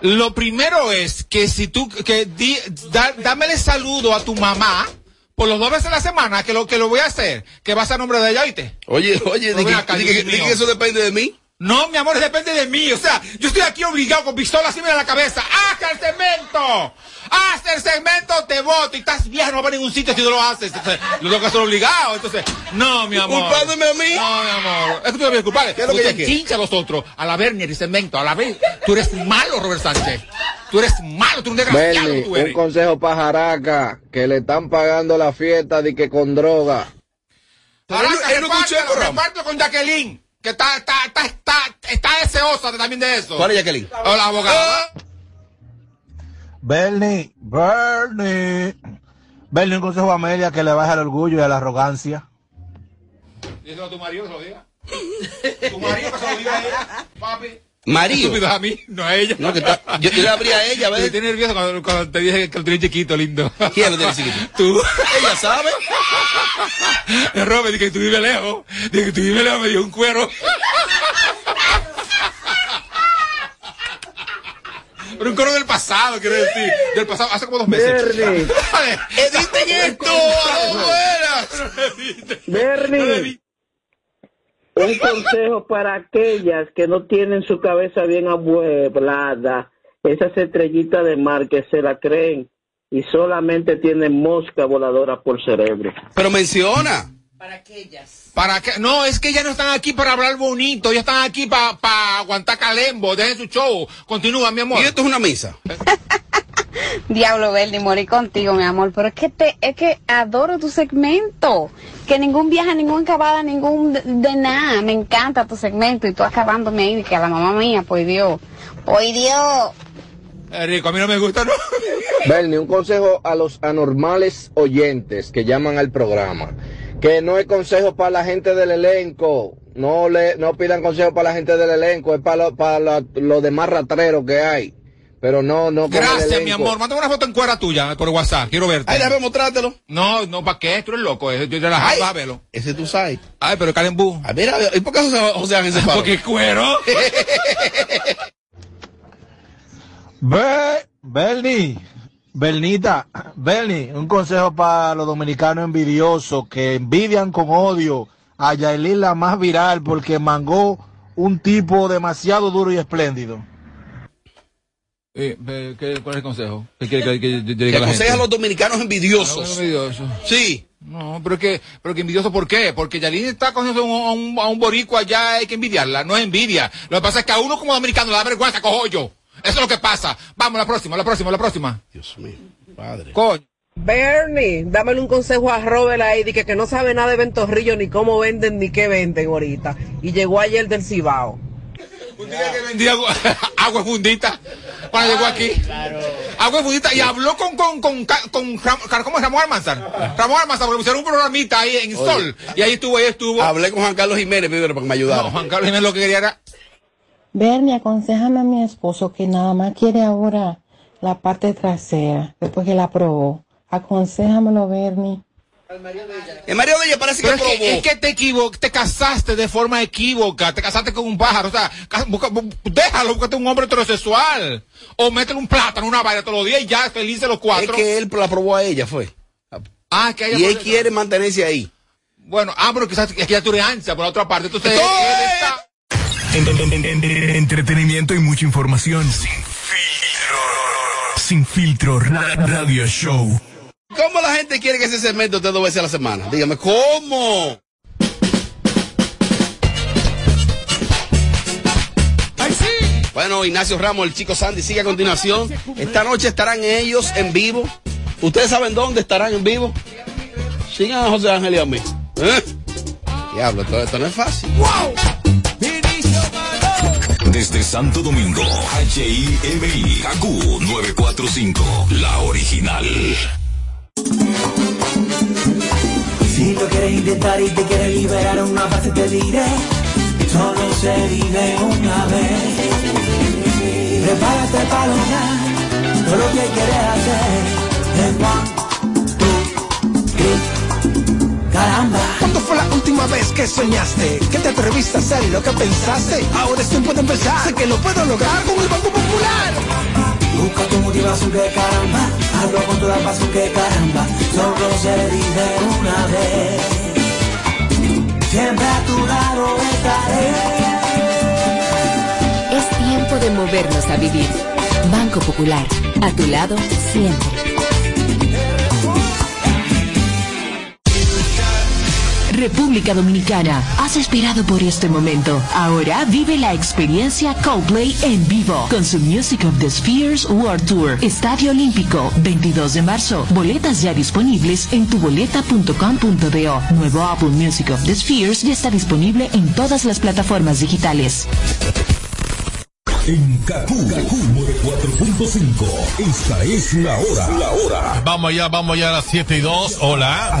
[SPEAKER 38] Lo primero es que si tú, que di, da- dámele saludo a tu mamá por los dos veces a la semana, que lo que lo voy a hacer, que vas a nombre de ella, ¿oíste?
[SPEAKER 1] Oye, oye, di que, di que- di que eso depende de mí.
[SPEAKER 38] No, mi amor, depende de mí. O sea, yo estoy aquí obligado con pistola así en la cabeza. ¡Haz el cemento! ¡Haz el cemento! Te voto. Y estás viejo, no va a ningún sitio si no lo haces. Entonces, lo tengo que hacer obligado. Entonces, no, mi amor.
[SPEAKER 1] ¿Culpándome a mí?
[SPEAKER 38] No, mi amor. Es que tú debes culpable.
[SPEAKER 1] ¿Qué es lo que
[SPEAKER 38] Usted
[SPEAKER 1] quiere?
[SPEAKER 38] chincha a los otros. A la Bernie, el cemento. A la vez. Tú eres malo, Robert Sánchez. Tú eres malo. Tú eres un desgraciado.
[SPEAKER 46] Bernie,
[SPEAKER 38] tú
[SPEAKER 46] un consejo para Jaraca, que le están pagando la fiesta de que con droga.
[SPEAKER 38] Arranca, repártelo, repártelo con Jacqueline. Que está, está, está, está, está deseosa de- también de eso.
[SPEAKER 1] ¿Cuál es Jacqueline?
[SPEAKER 38] O la abogada.
[SPEAKER 49] Bernie, Bernie. Bernie, un consejo a Amelia que le baje el orgullo y a la arrogancia.
[SPEAKER 38] Díselo a tu marido que se lo diga. Tu marido que se lo diga a ella, papi.
[SPEAKER 1] Mario.
[SPEAKER 38] Estúpido a mí, no a ella.
[SPEAKER 1] No, que está- yo, yo le abrí a ella,
[SPEAKER 38] Me
[SPEAKER 1] ¿ves?
[SPEAKER 38] tiene nervioso cuando, cuando te dije que lo tenía chiquito, lindo.
[SPEAKER 1] ¿Quién lo tiene chiquito?
[SPEAKER 38] Tú.
[SPEAKER 1] Ella sabe.
[SPEAKER 38] El Robert, dije que tú vives lejos. Dije que tú vives lejos, me dio un cuero. Pero un cuero del pasado, quiero decir. Del pasado, hace como dos meses.
[SPEAKER 50] Bernie.
[SPEAKER 1] ¡Editen esto! ¡A dos buenas!
[SPEAKER 50] Bernie, un consejo para aquellas que no tienen su cabeza bien amueblada, esas estrellitas de mar que se la creen y solamente tienen mosca voladora por cerebro.
[SPEAKER 1] Pero menciona.
[SPEAKER 38] ¿Para qué? No, es que ellas no están aquí para hablar bonito, ellas están aquí para aguantar calembo, dejen su show. Continúa, mi amor.
[SPEAKER 1] Y esto es una misa.
[SPEAKER 48] Diablo Bernie, morí contigo, mi amor, pero es que te, es que adoro tu segmento. Que ningún viaje, ningún acabada, ningún de, de nada. Me encanta tu segmento y tú acabándome ahí que a la mamá mía, pues Dios. Pues Dios.
[SPEAKER 38] Eh, Rico, a mí no me gusta, ¿no? [LAUGHS]
[SPEAKER 46] Bernie, un consejo a los anormales oyentes que llaman al programa. Que no es consejo para la gente del elenco. No le, no pidan consejo para la gente del elenco, es para lo- para la- los demás ratreros que hay. Pero no, no
[SPEAKER 38] Gracias, mi amor. Mándame una foto en cuera tuya por WhatsApp. Quiero verte.
[SPEAKER 1] Ay, déjame mostrártelo.
[SPEAKER 38] No, no, ¿para qué? Tú eres loco. eh. Yo te la
[SPEAKER 1] Ay.
[SPEAKER 38] vas a verlo.
[SPEAKER 1] Ese tú sabes.
[SPEAKER 38] Ay, pero Calembú.
[SPEAKER 1] A ver, a ver, ¿y por qué José, Ángel se [LAUGHS] paró?
[SPEAKER 38] Porque cuero. [LAUGHS]
[SPEAKER 49] Be Bernie, Bernita, Bernie, un consejo para los dominicanos envidiosos que envidian con odio a Yailin la más viral porque mangó un tipo demasiado duro y espléndido.
[SPEAKER 38] Eh, ¿qué- ¿Cuál es el consejo? ¿Qué quiere que, que
[SPEAKER 1] Que aconseja a los dominicanos envidiosos.
[SPEAKER 38] Envidioso.
[SPEAKER 1] Sí.
[SPEAKER 38] No, pero que, pero que envidioso, ¿por qué? Porque Yalini está con a un, a un boricua allá, hay que envidiarla, no es envidia. Lo que pasa es que a uno como dominicano le da vergüenza, cojo yo. Eso es lo que pasa. Vamos, la próxima, la próxima, la próxima.
[SPEAKER 1] Dios mío, padre.
[SPEAKER 38] Coño.
[SPEAKER 51] Bernie, dámele un consejo a Robert ahí, de que, que no sabe nada de ventorrillo, ni cómo venden, ni qué venden ahorita. Y llegó ayer del Cibao.
[SPEAKER 38] Un día que vendía agua, [LAUGHS] agua fundita cuando llegó aquí. Agua fundita y habló con, con, con, con, Ram- ¿cómo es Ramón Almanzar? Ramón Almanzar, porque pusieron un programita ahí en
[SPEAKER 1] Oye.
[SPEAKER 38] Sol. Y ahí estuvo, ahí estuvo.
[SPEAKER 1] Hablé con Juan Carlos Jiménez primero para que me ayudara.
[SPEAKER 38] No, Juan Carlos Jiménez lo que quería era
[SPEAKER 44] Bernie, aconsejame a mi esposo que nada más quiere ahora la parte trasera, después que la probó. Aconséjamelo, Bernie.
[SPEAKER 1] El marido de ella parece que
[SPEAKER 38] es
[SPEAKER 1] probó.
[SPEAKER 38] que, es que te equivo- te casaste de forma equívoca, te casaste con un pájaro, o sea, ca- busca- bu- déjalo, búscate un hombre heterosexual, o métele un plátano, una vaina todos los días y ya felices los
[SPEAKER 1] Es
[SPEAKER 38] cuatro.
[SPEAKER 1] que él la probó a ella, fue.
[SPEAKER 38] Ah, que ella
[SPEAKER 1] Y él quiere mantenerse ahí.
[SPEAKER 38] Bueno, ah, pero quizás es que ya tú eres ansia por la otra parte, entonces él está...
[SPEAKER 7] En- en- en- en- entretenimiento y mucha información. Sin filtro. Sin filtro. Ra- Radio Show.
[SPEAKER 1] ¿Cómo la gente quiere que ese segmento esté dos veces a la semana? Dígame, ¿cómo? Bueno, Ignacio Ramos, el chico Sandy sigue a continuación. Esta noche estarán ellos en vivo. ¿Ustedes saben dónde estarán en vivo? Sigan a José Ángel y a mí. ¿Eh? Diablo, todo esto no es fácil.
[SPEAKER 7] Desde Santo Domingo, HIMI, KQ 945, la original.
[SPEAKER 30] Si lo quieres intentar y te quieres liberar una parte te diré, solo se vive una vez. Prepárate para lograr todo lo que quieres hacer. En one, two, three, caramba.
[SPEAKER 52] ¿Cuándo fue la última vez que soñaste? Que te atreviste a hacer lo que pensaste. Ahora es tiempo de empezar. Sé que lo puedo lograr con el Banco Popular.
[SPEAKER 30] Busca tu motivación que caramba, hazlo con toda pasión que caramba, solo se vive una vez. Siempre a tu lado estaré.
[SPEAKER 53] Es tiempo de movernos a vivir. Banco Popular, a tu lado siempre.
[SPEAKER 54] República Dominicana, has esperado por este momento. Ahora vive la experiencia Coldplay en vivo con su Music of the Spheres World Tour. Estadio Olímpico, 22 de marzo. Boletas ya disponibles en tuboleta.com.do. Nuevo álbum Music of the Spheres ya está disponible en todas las plataformas digitales.
[SPEAKER 55] En Kaku, Kaku 4.5. Esta es la hora. La hora.
[SPEAKER 56] Vamos allá, vamos allá a las 7 y 2. Hola.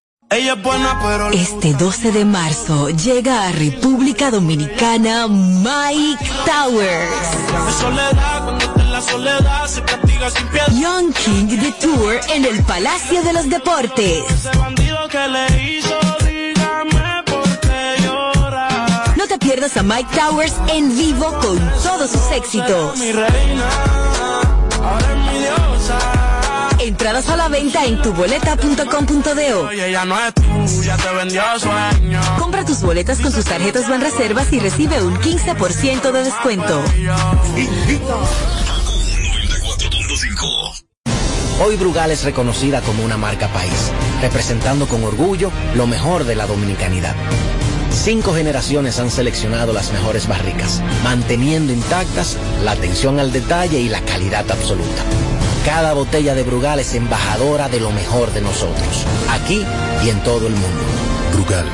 [SPEAKER 25] Este 12 de marzo llega a República Dominicana Mike Towers. Young King The Tour en el Palacio de los Deportes. No te pierdas a Mike Towers en vivo con todos sus éxitos. Entradas a la venta en tuboleta.com.do. Compra tus boletas con sus tarjetas Banreservas y recibe un 15% de descuento.
[SPEAKER 57] Hoy Brugal es reconocida como una marca país, representando con orgullo lo mejor de la dominicanidad. Cinco generaciones han seleccionado las mejores barricas, manteniendo intactas la atención al detalle y la calidad absoluta. Cada botella de Brugal es embajadora de lo mejor de nosotros, aquí y en todo el mundo.
[SPEAKER 27] Brugal,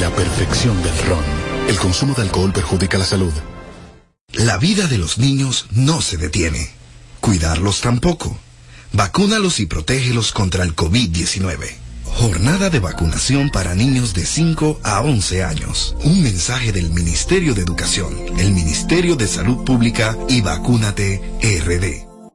[SPEAKER 27] la perfección del ron. El consumo de alcohol perjudica la salud. La vida de los niños no se detiene. Cuidarlos tampoco. Vacúnalos y protégelos contra el COVID-19. Jornada de vacunación para niños de 5 a 11 años. Un mensaje del Ministerio de Educación, el Ministerio de Salud Pública y Vacúnate RD.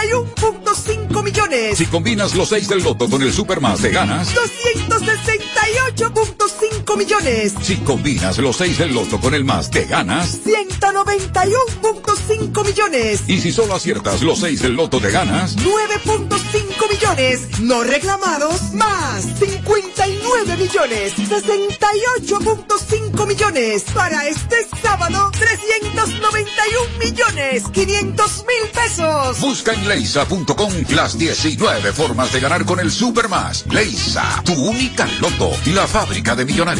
[SPEAKER 58] 391.5 millones.
[SPEAKER 55] Si combinas los 6 del loto con el Supermas, te ganas.
[SPEAKER 58] 268.5 millones.
[SPEAKER 55] Si combinas los 6 del loto con el más, te ganas.
[SPEAKER 58] 191.5 millones.
[SPEAKER 55] Y si solo aciertas los 6 del loto, te ganas.
[SPEAKER 58] 9.5 millones. No reclamados. Más 59 millones. 68.5 millones. Para este sábado, 391 millones. 500 mil pesos.
[SPEAKER 55] Busca en leisa.com las 19 formas de ganar con el Supermas. Leisa, tu única loto, la fábrica de millonarios.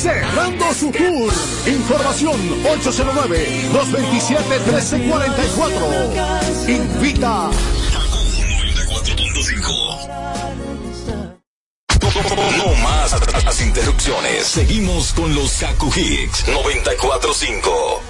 [SPEAKER 59] cerrando su tour. Información 809-227-1344. Invita
[SPEAKER 7] No más las interrupciones. Seguimos con los Kaku Hicks 945.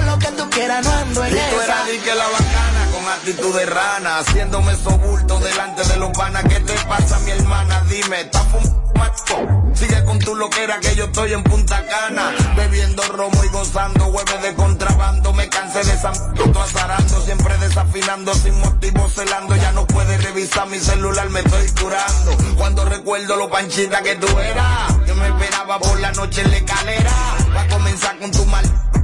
[SPEAKER 21] no ando en
[SPEAKER 22] Y tú eras di que la bacana con actitud de rana, haciéndome sobulto delante de los panas. ¿Qué te pasa, mi hermana? Dime, ¿estás fumando? Sigue con tu loquera que yo estoy en Punta Cana, bebiendo romo y gozando hueves de contrabando. Me cansé de m- azarando, siempre desafinando, sin motivo celando. Ya no puedes revisar mi celular, me estoy curando. Cuando recuerdo lo panchita que tú eras, yo me esperaba por la noche en la escalera. Va a comenzar con tu mal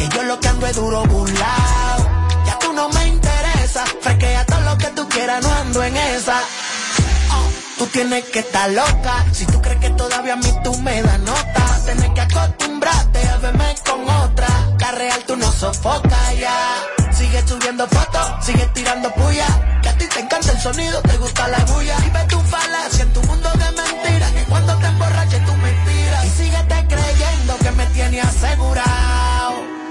[SPEAKER 21] Que yo lo que ando es duro burlao. Ya tú no me interesa. Fresquea todo lo que tú quieras, no ando en esa. Oh, Tú tienes que estar loca. Si tú crees que todavía a mí tú me das nota, tienes que acostumbrarte a verme con otra. La real tú no sofocas ya. Sigue subiendo fotos, sigue tirando puya. Que a ti te encanta el sonido, te gusta la bulla. Y ve tu falacia en tu mundo de mentiras. Que cuando te emborraches tú mentiras. Y síguete creyendo que me tiene asegurado.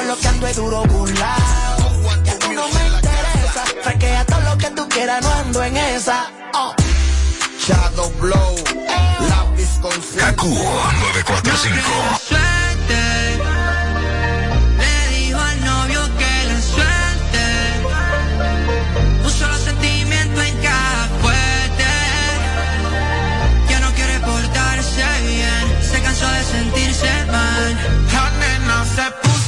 [SPEAKER 21] Yo lo que ando es duro burlao. Ya tú no me interesa. Todo lo que tú quieras, no ando en esa. Oh.
[SPEAKER 22] Shadow Blow, lápiz con
[SPEAKER 7] Kaku 945.
[SPEAKER 60] Le dijo al novio que la suelte. Puso los sentimientos en cada fuerte. Ya no quiere portarse bien. Se cansó de sentirse mal. La nena se puso